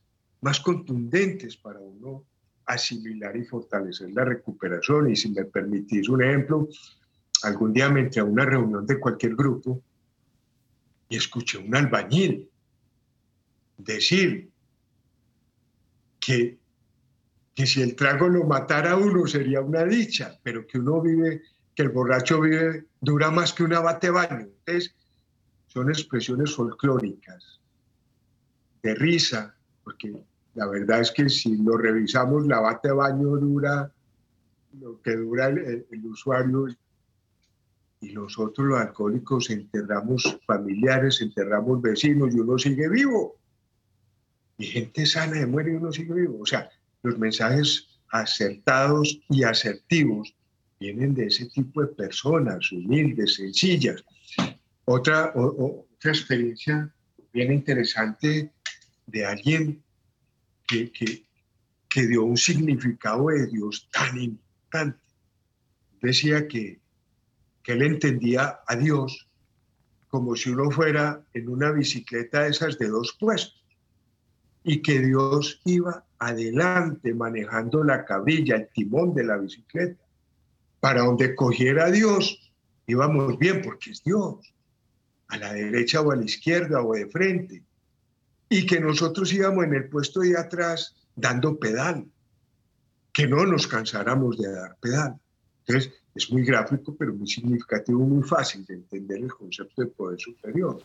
más contundentes para uno asimilar y fortalecer la recuperación. Y si me permitís un ejemplo, algún día me entré a una reunión de cualquier grupo y escuché a un albañil decir que, que si el trago lo matara a uno sería una dicha, pero que uno vive, que el borracho vive, dura más que un abate baño. Entonces, son expresiones folclóricas, de risa, porque la verdad es que si lo revisamos, la bate baño dura lo que dura el, el usuario y nosotros los alcohólicos enterramos familiares, enterramos vecinos y uno sigue vivo. Y gente sana de muere y uno sigue vivo. O sea, los mensajes acertados y asertivos vienen de ese tipo de personas, humildes, sencillas. Otra, otra experiencia bien interesante de alguien que, que, que dio un significado de Dios tan importante. Decía que, que él entendía a Dios como si uno fuera en una bicicleta de esas de dos puestos y que Dios iba adelante manejando la cabrilla, el timón de la bicicleta. Para donde cogiera a Dios, íbamos bien porque es Dios, a la derecha o a la izquierda o de frente. Y que nosotros íbamos en el puesto de atrás dando pedal, que no nos cansáramos de dar pedal. Entonces, es muy gráfico, pero muy significativo, muy fácil de entender el concepto de poder superior.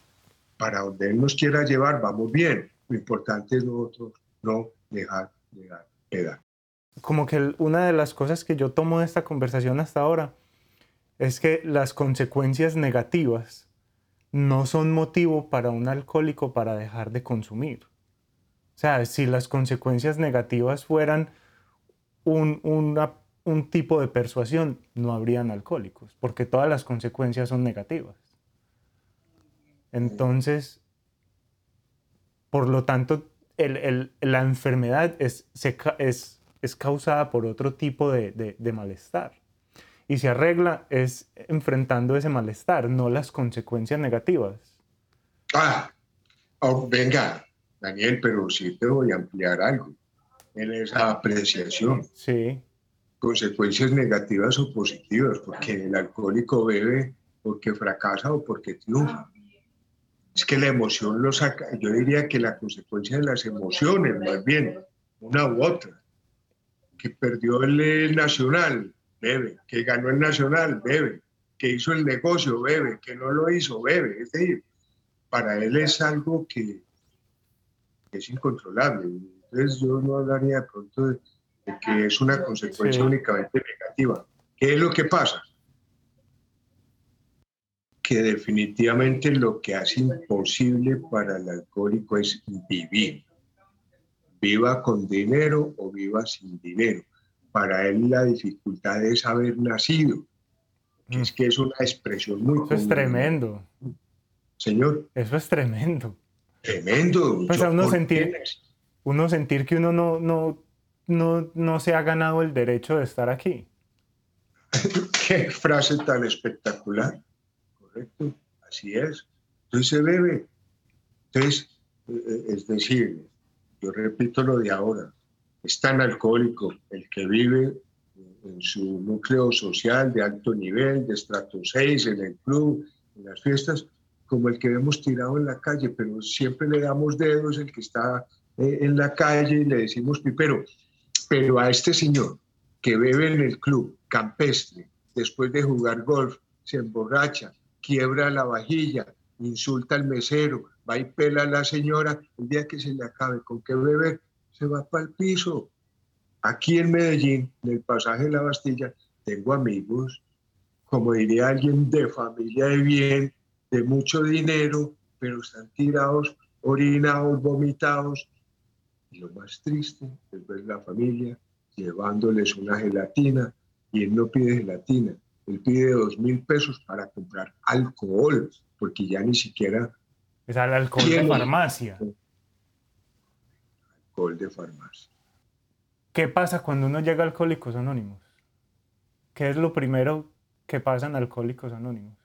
Para donde Él nos quiera llevar, vamos bien. Lo importante es nosotros no dejar de dar pedal. Como que una de las cosas que yo tomo de esta conversación hasta ahora es que las consecuencias negativas no son motivo para un alcohólico para dejar de consumir. O sea, si las consecuencias negativas fueran un, una un tipo de persuasión, no habrían alcohólicos, porque todas las consecuencias son negativas. Entonces, por lo tanto, la enfermedad es, es, es, causada por otro tipo de, malestar. Y se arregla es enfrentando ese malestar, no las consecuencias negativas. Ah, oh, venga, Daniel, pero sí te voy a ampliar algo en esa apreciación. Sí consecuencias negativas o positivas, porque el alcohólico bebe porque fracasa o porque triunfa. Es que la emoción lo saca, yo diría que la consecuencia de las emociones, más bien, una u otra, que perdió el nacional, bebe, que ganó el nacional, bebe, que hizo el negocio, bebe, que no lo hizo, bebe. Es decir, para él es algo que es incontrolable. Entonces yo no hablaría de pronto de que es una consecuencia únicamente negativa. ¿Qué es lo que pasa? Que definitivamente lo que hace imposible para el alcohólico es vivir. Viva con dinero o viva sin dinero. Para él la dificultad es haber nacido. es que es una expresión muy... Eso es tremendo. Señor. Eso es tremendo. Tremendo. Pues uno sentir, uno sentir que uno no, no no, no se ha ganado el derecho de estar aquí. Qué frase tan espectacular. Correcto, así es. Entonces se bebe. Entonces, eh, es decir, yo repito lo de ahora, es tan alcohólico el que vive en su núcleo social de alto nivel, de estrato 6, en el club, en las fiestas, como el que vemos tirado en la calle, pero siempre le damos dedos el que está eh, en la calle y le decimos pipero. Pero a este señor que bebe en el club campestre, después de jugar golf, se emborracha, quiebra la vajilla, insulta al mesero, va y pela a la señora, el día que se le acabe con qué beber, se va para el piso. Aquí en Medellín, en el pasaje de la Bastilla, tengo amigos, como diría alguien de familia de bien, de mucho dinero, pero están tirados, orinados, vomitados, y lo más triste es ver la familia llevándoles una gelatina y él no pide gelatina, él pide dos mil pesos para comprar alcohol, porque ya ni siquiera... Es el alcohol de farmacia. Alcohol de farmacia. ¿Qué pasa cuando uno llega a Alcohólicos Anónimos? ¿Qué es lo primero que pasa en Alcohólicos Anónimos?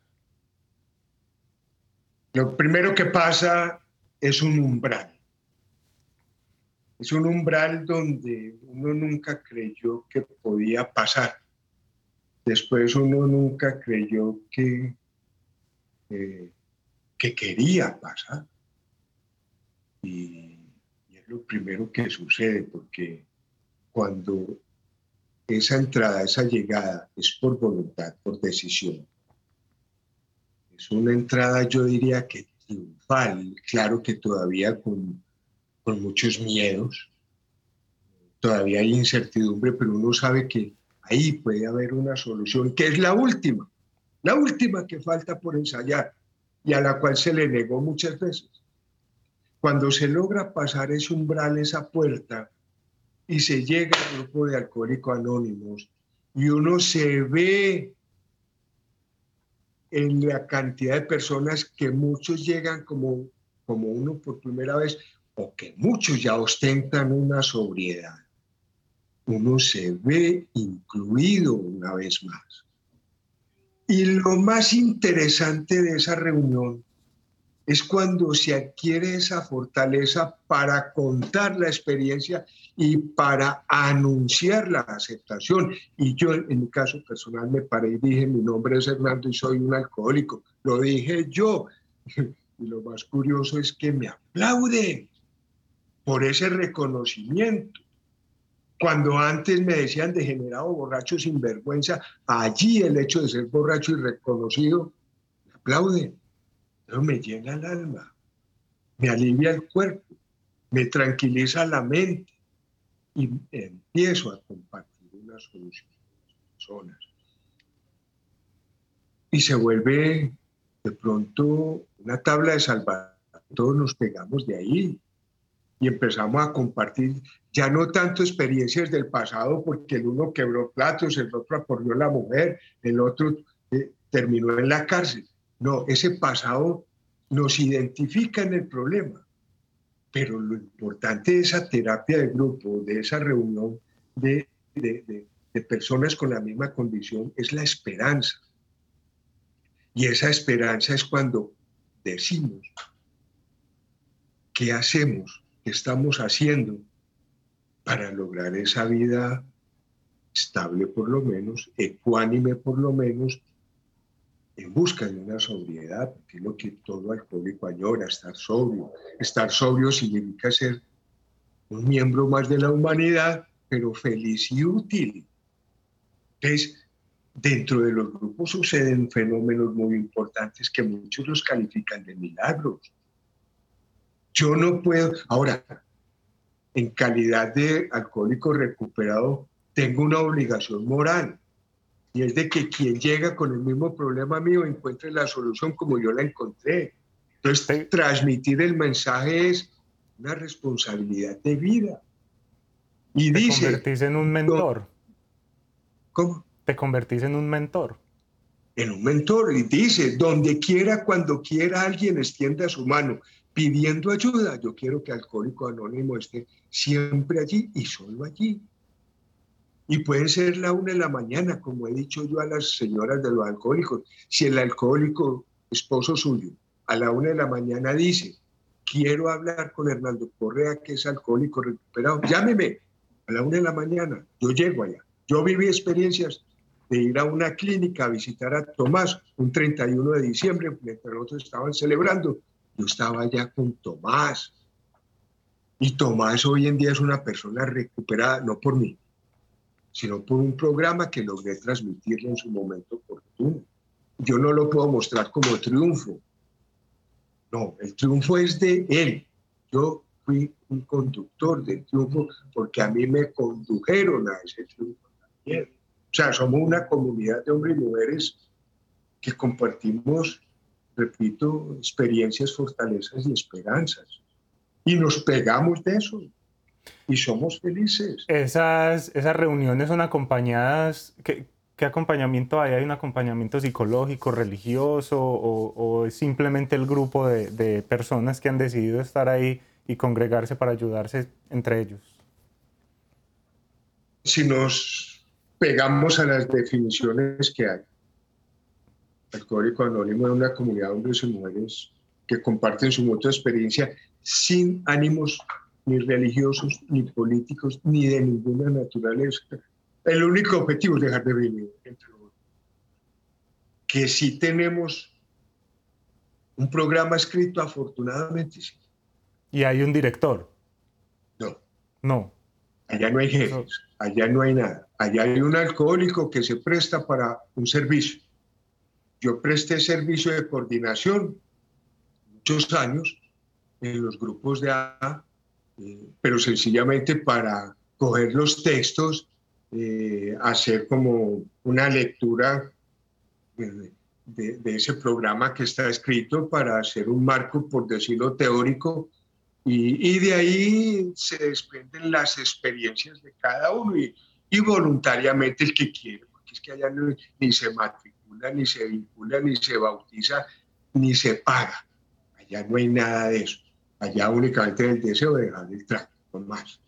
Lo primero que pasa es un umbral. Es un umbral donde uno nunca creyó que podía pasar. Después uno nunca creyó que, eh, que quería pasar. Y, y es lo primero que sucede, porque cuando esa entrada, esa llegada es por voluntad, por decisión, es una entrada, yo diría que triunfal, claro que todavía con con muchos miedos. Todavía hay incertidumbre, pero uno sabe que ahí puede haber una solución, que es la última, la última que falta por ensayar y a la cual se le negó muchas veces. Cuando se logra pasar ese umbral, esa puerta, y se llega al grupo de alcohólicos anónimos, y uno se ve en la cantidad de personas que muchos llegan como, como uno por primera vez, o que muchos ya ostentan una sobriedad, uno se ve incluido una vez más. Y lo más interesante de esa reunión es cuando se adquiere esa fortaleza para contar la experiencia y para anunciar la aceptación. Y yo, en mi caso personal, me paré y dije, mi nombre es Hernando y soy un alcohólico. Lo dije yo. Y lo más curioso es que me aplauden por ese reconocimiento. Cuando antes me decían degenerado, borracho, sin vergüenza, allí el hecho de ser borracho y reconocido, me aplauden. Eso me llena el alma, me alivia el cuerpo, me tranquiliza la mente y empiezo a compartir una solución con las personas. Y se vuelve de pronto una tabla de salvación. Todos nos pegamos de ahí y empezamos a compartir ya no tanto experiencias del pasado, porque el uno quebró platos, el otro aporrió a la mujer, el otro eh, terminó en la cárcel. No, ese pasado nos identifica en el problema pero lo importante de esa terapia de grupo, de esa reunión de, personas con la misma condición, es la esperanza. Y esa esperanza es cuando decimos, ¿qué hacemos? ¿Qué estamos haciendo para lograr esa vida estable por lo menos, ecuánime por lo menos, en busca de una sobriedad, porque es lo que todo alcohólico añora, estar sobrio. Estar sobrio significa ser un miembro más de la humanidad, pero feliz y útil. Entonces, dentro de los grupos suceden fenómenos muy importantes que muchos los califican de milagros. Yo no puedo, ahora, en calidad de alcohólico recuperado, tengo una obligación moral y es de que quien llega con el mismo problema mío encuentre la solución como yo la encontré. Entonces, transmitir el mensaje es una responsabilidad de vida. Y Te dice... convertís en un mentor. ¿Cómo? Te convertís en un mentor. En un mentor. Y dice, donde quiera, cuando quiera, alguien extienda su mano pidiendo ayuda. Yo quiero que Alcohólico Anónimo esté siempre allí y solo allí. Y puede ser la una de la mañana, como he dicho yo a las señoras de los alcohólicos. Si el alcohólico, esposo suyo, a la una de la mañana dice, quiero hablar con Hernando Correa, que es alcohólico recuperado, llámeme a la una de la mañana, yo llego allá. Yo viví experiencias de ir a una clínica a visitar a Tomás un 31 de diciembre, mientras otros estaban celebrando. Yo estaba allá con Tomás. Y Tomás hoy en día es una persona recuperada, no por mí, sino por un programa que logré transmitirle en su momento oportuno. Yo no lo puedo mostrar como triunfo. No, el triunfo es de él. Yo fui un conductor del triunfo porque a mí me condujeron a ese triunfo también. O sea, somos una comunidad de hombres y mujeres que compartimos, repito, experiencias, fortalezas y esperanzas. Y nos pegamos de eso y somos felices. Esas, esas reuniones son acompañadas, ¿qué, qué acompañamiento hay? ¿Hay un acompañamiento psicológico, religioso o, o es simplemente el grupo de, de, personas que han decidido estar ahí y congregarse para ayudarse entre ellos? Si nos pegamos a las definiciones que hay, Alcohólico Anónimo es una comunidad de hombres y mujeres que comparten su mutua experiencia sin ánimos ni religiosos, ni políticos, ni de ninguna naturaleza. El único objetivo es dejar de vivir entre nosotros. Que si tenemos un programa escrito, afortunadamente sí. ¿Y hay un director? No. No. Allá no hay jefes, allá no hay nada. Allá hay un alcohólico que se presta para un servicio. Yo presté servicio de coordinación muchos años en los grupos de A pero sencillamente para coger los textos, eh, hacer como una lectura de, ese programa que está escrito para hacer un marco, por decirlo teórico, y, de ahí se desprenden las experiencias de cada uno y, y voluntariamente el que quiere, porque es que allá ni se ni se vincula, ni se bautiza, ni se paga. Allá no hay nada de eso. Allá únicamente el deseo de dejar el trato, con más.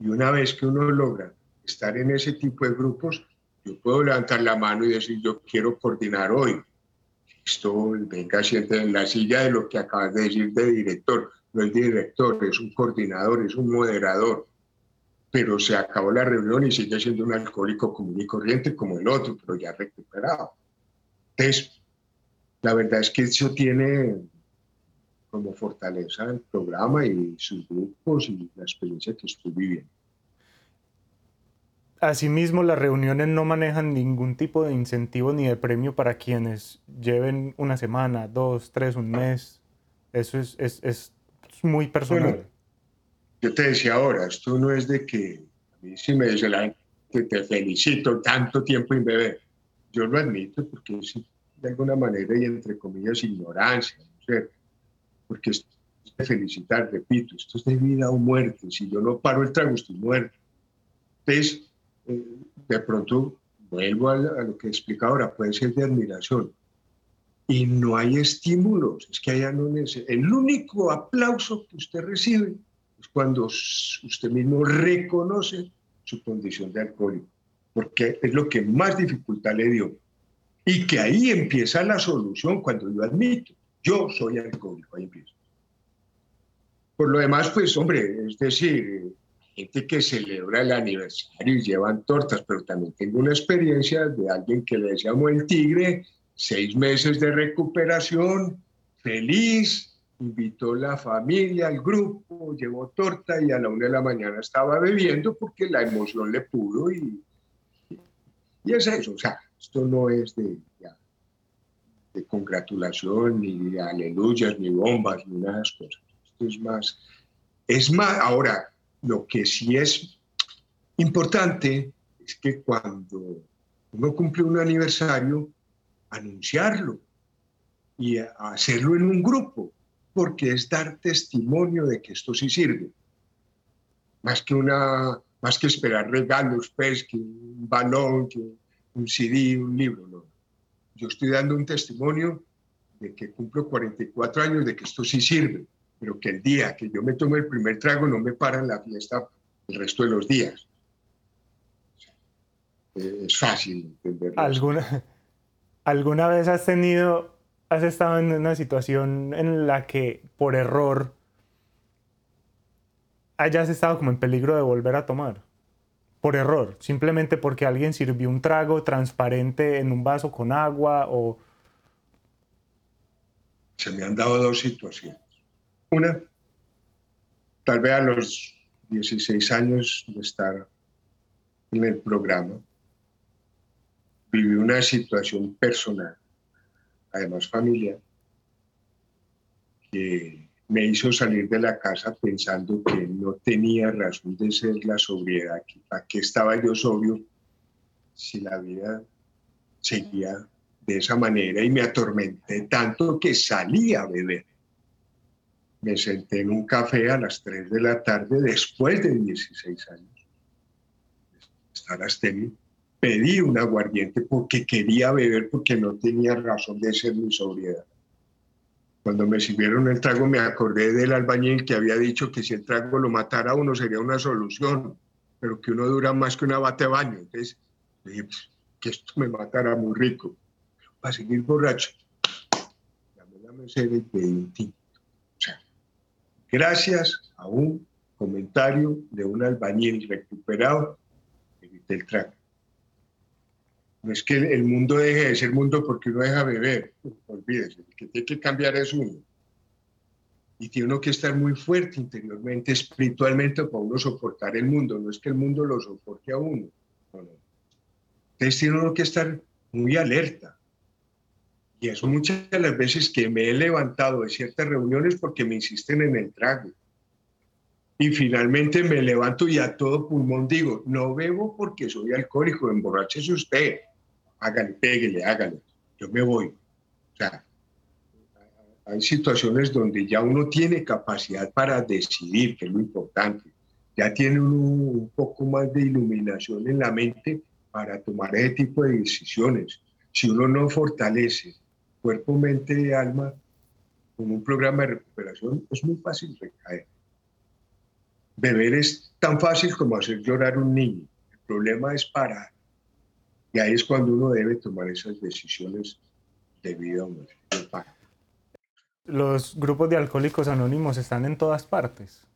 Y una vez que uno logra estar en ese tipo de grupos, yo puedo levantar la mano y decir, yo quiero coordinar hoy. Esto, venga, siente en la silla de lo que acabas de decir de director. No es director, es un coordinador, es un moderador. Pero se acabó la reunión y sigue siendo un alcohólico común y corriente como el otro, pero ya recuperado. Entonces, la verdad es que eso tiene como fortaleza el programa y sus grupos y la experiencia que estoy viviendo. Asimismo, las reuniones no manejan ningún tipo de incentivo ni de premio para quienes lleven una semana, dos, tres, un mes. Eso es, es, es muy personal. yo te decía ahora, esto no es de que a mí sí me dice la gente, te felicito, tanto tiempo en beber. Yo lo admito porque es de alguna manera y entre comillas ignorancia, no sé, porque esto es de felicitar, repito, esto es de vida o muerte. Si yo no paro el trago, estoy muerto. Entonces, de pronto, vuelvo a, lo que explica ahora, puede ser de admiración. Y no hay estímulos, es que allá no El único aplauso que usted recibe es cuando usted mismo reconoce su condición de alcohólico, porque es lo que más dificultad le dio. Y que ahí empieza la solución cuando yo admito, yo soy alcohólico, ahí empieza. Por lo demás, pues hombre, es decir, gente que celebra el aniversario y llevan tortas, pero también tengo una experiencia de alguien que le decíamos el tigre, seis meses de recuperación, feliz, invitó la familia, al grupo, llevó torta y a la una de la mañana estaba bebiendo porque la emoción le pudo y, y es eso, o sea, esto no es de, de congratulación, ni de aleluyas, ni bombas, ni nada de esas cosas. Esto es más, es más, ahora, lo que sí es importante es que cuando uno cumple un aniversario, anunciarlo y hacerlo en un grupo, porque es dar testimonio de que esto sí sirve. Más que, una, más que esperar regalos, pues, que un balón, que un CD, un libro, no. Yo estoy dando un testimonio de que cumplo 44 años, de que esto sí sirve pero que el día que yo me tomo el primer trago no me paran la fiesta el resto de los días. Es fácil entenderlo. ¿Alguna, ¿Alguna vez has tenido, has estado en una situación en la que por error hayas estado como en peligro de volver a tomar? Por error, simplemente porque alguien sirvió un trago transparente en un vaso con agua o... Se me han dado dos situaciones. Una, tal vez a los 16 años de estar en el programa, viví una situación personal, además familiar, que me hizo salir de la casa pensando que no tenía razón de ser la sobriedad, para qué estaba yo sobrio si la vida seguía de esa manera y me atormenté tanto que salí a beber me senté en un café a las 3 de la tarde después de 16 años. Estar pedí un aguardiente porque quería beber, porque no tenía razón de ser mi sobriedad. Cuando me sirvieron el trago me acordé del albañil que había dicho que si el trago lo matara uno sería una solución, pero que uno dura más que una bate baño. Entonces dije, pues, que esto me matara muy rico. para seguir borracho, llamé la mesera y pedí un tinto gracias a un comentario de un albañil recuperado, del trago. No es que el mundo deje de ser mundo porque uno deja beber, olvídese, el que tiene que cambiar es uno. Y tiene uno que estar muy fuerte interiormente, espiritualmente, para uno soportar el mundo. No es que el mundo lo soporte a uno. Entonces tiene uno que estar muy alerta, y eso muchas de las veces que me he levantado de ciertas reuniones porque me insisten en el trago. Y finalmente me levanto y a todo pulmón digo, no bebo porque soy alcohólico, emborrachese usted. Hágale, péguele, hágale. Yo me voy. O sea, hay situaciones donde ya uno tiene capacidad para decidir, que es lo importante. Ya tiene un poco más de iluminación en la mente para tomar ese tipo de decisiones. Si uno no fortalece cuerpo, mente y alma con un programa de recuperación, es muy fácil recaer. Beber es tan fácil como hacer llorar un niño. problema es parar. Y ahí es cuando uno debe tomar esas decisiones de vida o. Los grupos de alcohólicos anónimos están en todas partes,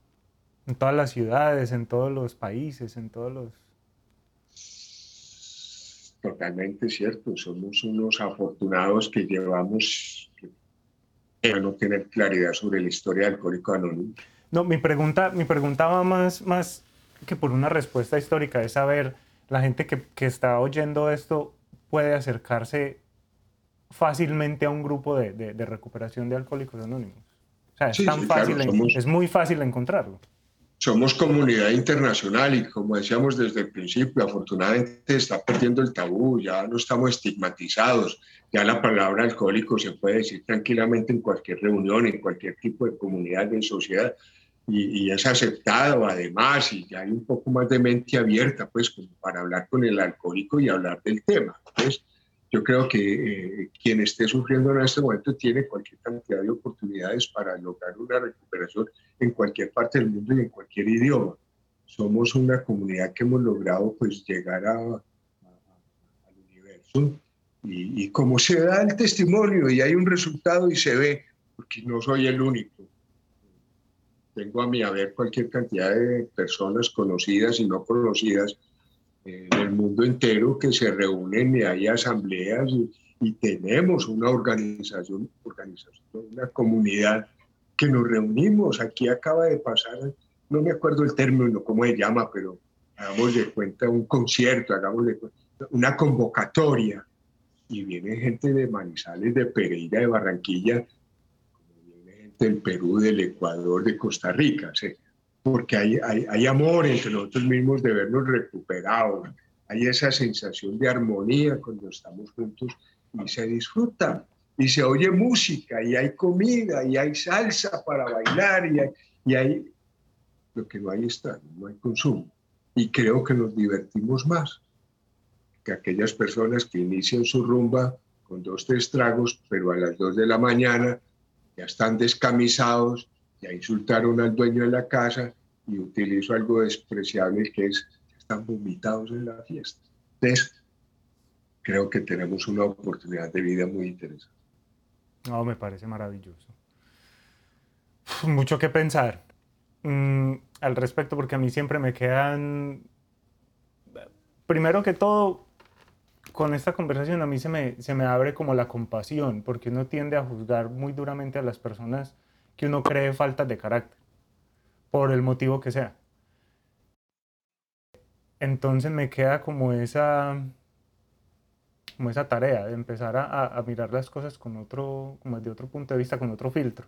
en todas las ciudades, en todos los países, en todos los... Totalmente cierto, somos unos afortunados que llevamos a no tener claridad sobre la historia de Alcohólico Anónimo. No, mi pregunta, mi pregunta va más, más que por una respuesta histórica, es saber, la gente que, que está oyendo esto puede acercarse fácilmente a un grupo de, de, recuperación de alcohólicos anónimos. O sea, es tan fácil, es muy fácil encontrarlo. Somos comunidad internacional y como decíamos desde el principio, afortunadamente está perdiendo el tabú, ya no estamos estigmatizados, ya la palabra alcohólico se puede decir tranquilamente en cualquier reunión, en cualquier tipo de comunidad, de sociedad, y, es aceptado además, y ya hay un poco más de mente abierta, pues, como para hablar con el alcohólico y hablar del tema. Entonces, yo creo que eh, quien esté sufriendo en este momento tiene cualquier cantidad de oportunidades para lograr una recuperación en cualquier parte del mundo y en cualquier idioma. Somos una comunidad que hemos logrado pues llegar a, al universo y, y como se da el testimonio y hay un resultado y se ve, porque no soy el único, tengo a mi haber cualquier cantidad de personas conocidas y no conocidas en el mundo entero que se reúnen y hay asambleas y, tenemos una organización, organización, una comunidad que nos reunimos. Aquí acaba de pasar, no me acuerdo el término, cómo se llama, pero hagamos de cuenta un concierto, hagamos de cuenta una convocatoria y viene gente de Manizales, de Pereira, de Barranquilla, del Perú, del Ecuador, de Costa Rica, porque hay, hay, amor entre nosotros mismos de vernos recuperados, hay esa sensación de armonía cuando estamos juntos y se disfruta, y se oye música, y hay comida, y hay salsa para bailar, y hay, y hay lo que no hay está, no hay consumo. Y creo que nos divertimos más que aquellas personas que inician su rumba con dos, tres tragos, pero a las dos de la mañana ya están descamisados, ya insultaron al dueño de la casa y utilizo algo despreciable que es, están vomitados en la fiesta. Entonces, creo que tenemos una oportunidad de vida muy interesante. No, me parece maravilloso. Mucho que pensar mm, al respecto porque a mí siempre me quedan, primero que todo, con esta conversación a mí se me, se me abre como la compasión, porque uno tiende a juzgar muy duramente a las personas que uno cree faltas de carácter, por el motivo que sea. Entonces me queda como esa, como esa tarea de empezar a, a mirar las cosas con otro, como desde otro punto de vista, con otro filtro.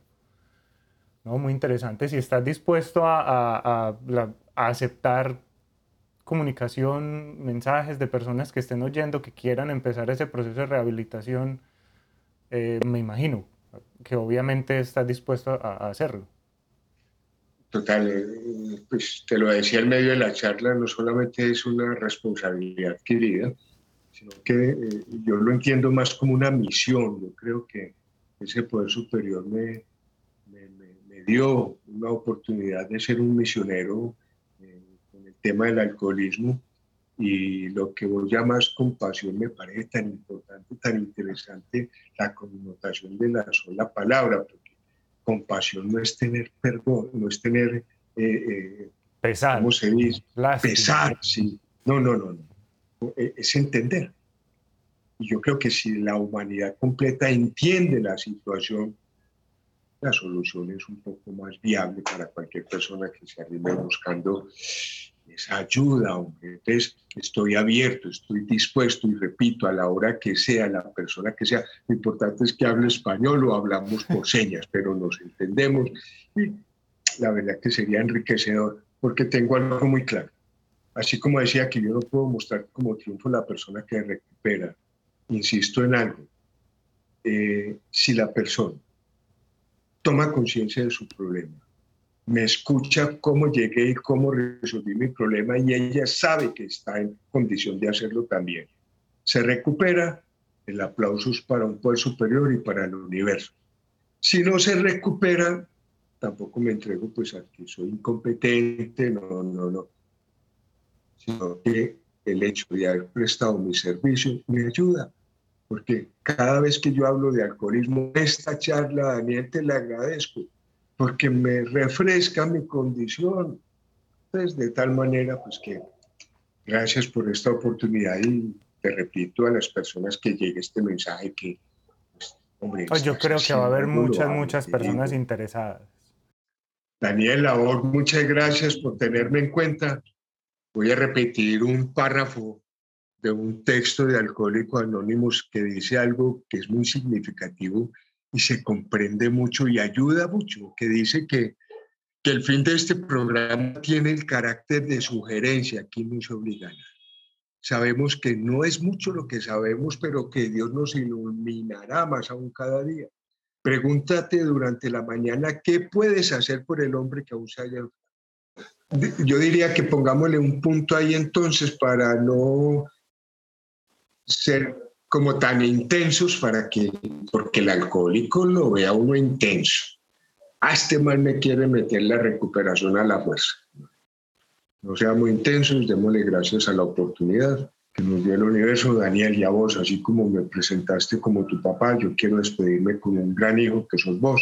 ¿No? Muy interesante. Si estás dispuesto a, a, a aceptar comunicación, mensajes de personas que estén oyendo, que quieran empezar ese proceso de rehabilitación, eh, me imagino que obviamente estás dispuesto a, hacerlo. Total, eh, pues te lo decía en medio de la charla, no solamente es una responsabilidad adquirida, sino que eh, yo lo entiendo más como una misión. Yo creo que ese poder superior me, me, me dio una oportunidad de ser un misionero tema del alcoholismo y lo que vos llamas compasión me parece tan importante, tan interesante la connotación de la sola palabra, porque compasión no es tener perdón, no es tener... Eh, eh, pesar. ¿Cómo se dice? Pesar, sí. No, no, no, no. E, es entender. Y yo creo que si la humanidad completa entiende la situación, la solución es un poco más viable para cualquier persona que se arrime buscando esa ayuda, hombre. Entonces, estoy abierto, estoy dispuesto y repito, a la hora que sea, la persona que sea, lo importante es que hable español o hablamos por señas, pero nos entendemos. Y la verdad que sería enriquecedor, porque tengo algo muy claro. Así como decía que yo no puedo mostrar como triunfo la persona que recupera, insisto en algo. Eh, si la persona toma conciencia de su problema, me escucha cómo llegué y cómo resolví mi problema y ella sabe que está en condición de hacerlo también. Se recupera, el aplauso es para un poder superior y para el universo. Si no se recupera, tampoco me entrego pues a que soy incompetente, no, no, no. Sino que el hecho de haber prestado mi servicio me ayuda, porque cada vez que yo hablo de alcoholismo, esta charla, Daniel, te la agradezco, porque me refresca mi condición, pues de tal manera, pues que gracias por esta oportunidad y te repito a las personas que llegue este mensaje que, pues, hombre, pues yo creo que va a haber muchas, muchas personas interesadas. Daniel Labor, muchas gracias por tenerme en cuenta. Voy a repetir un párrafo de un texto de Alcohólicos Anónimos que dice algo que es muy significativo y se comprende mucho y ayuda mucho, que dice que, que el fin de este programa tiene el carácter de sugerencia, aquí no se obliga Sabemos que no es mucho lo que sabemos, pero que Dios nos iluminará más aún cada día. Pregúntate durante la mañana qué puedes hacer por el hombre que aún se haya yo diría que pongámosle un punto ahí entonces para no ser como tan intensos para que, porque el alcohólico lo vea uno intenso. A este me quiere meter la recuperación a la fuerza. No seamos intensos, démosle gracias a la oportunidad que nos dio el universo, Daniel, y a vos, así como me presentaste como tu papá, yo quiero despedirme con un gran hijo que sos vos,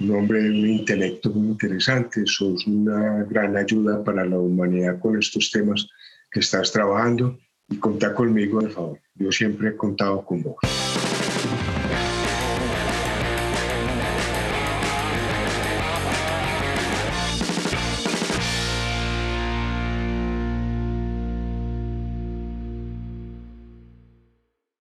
un hombre de un intelecto muy interesante, sos una gran ayuda para la humanidad con estos temas que estás trabajando y contá conmigo, por favor. Yo siempre he contado con vos.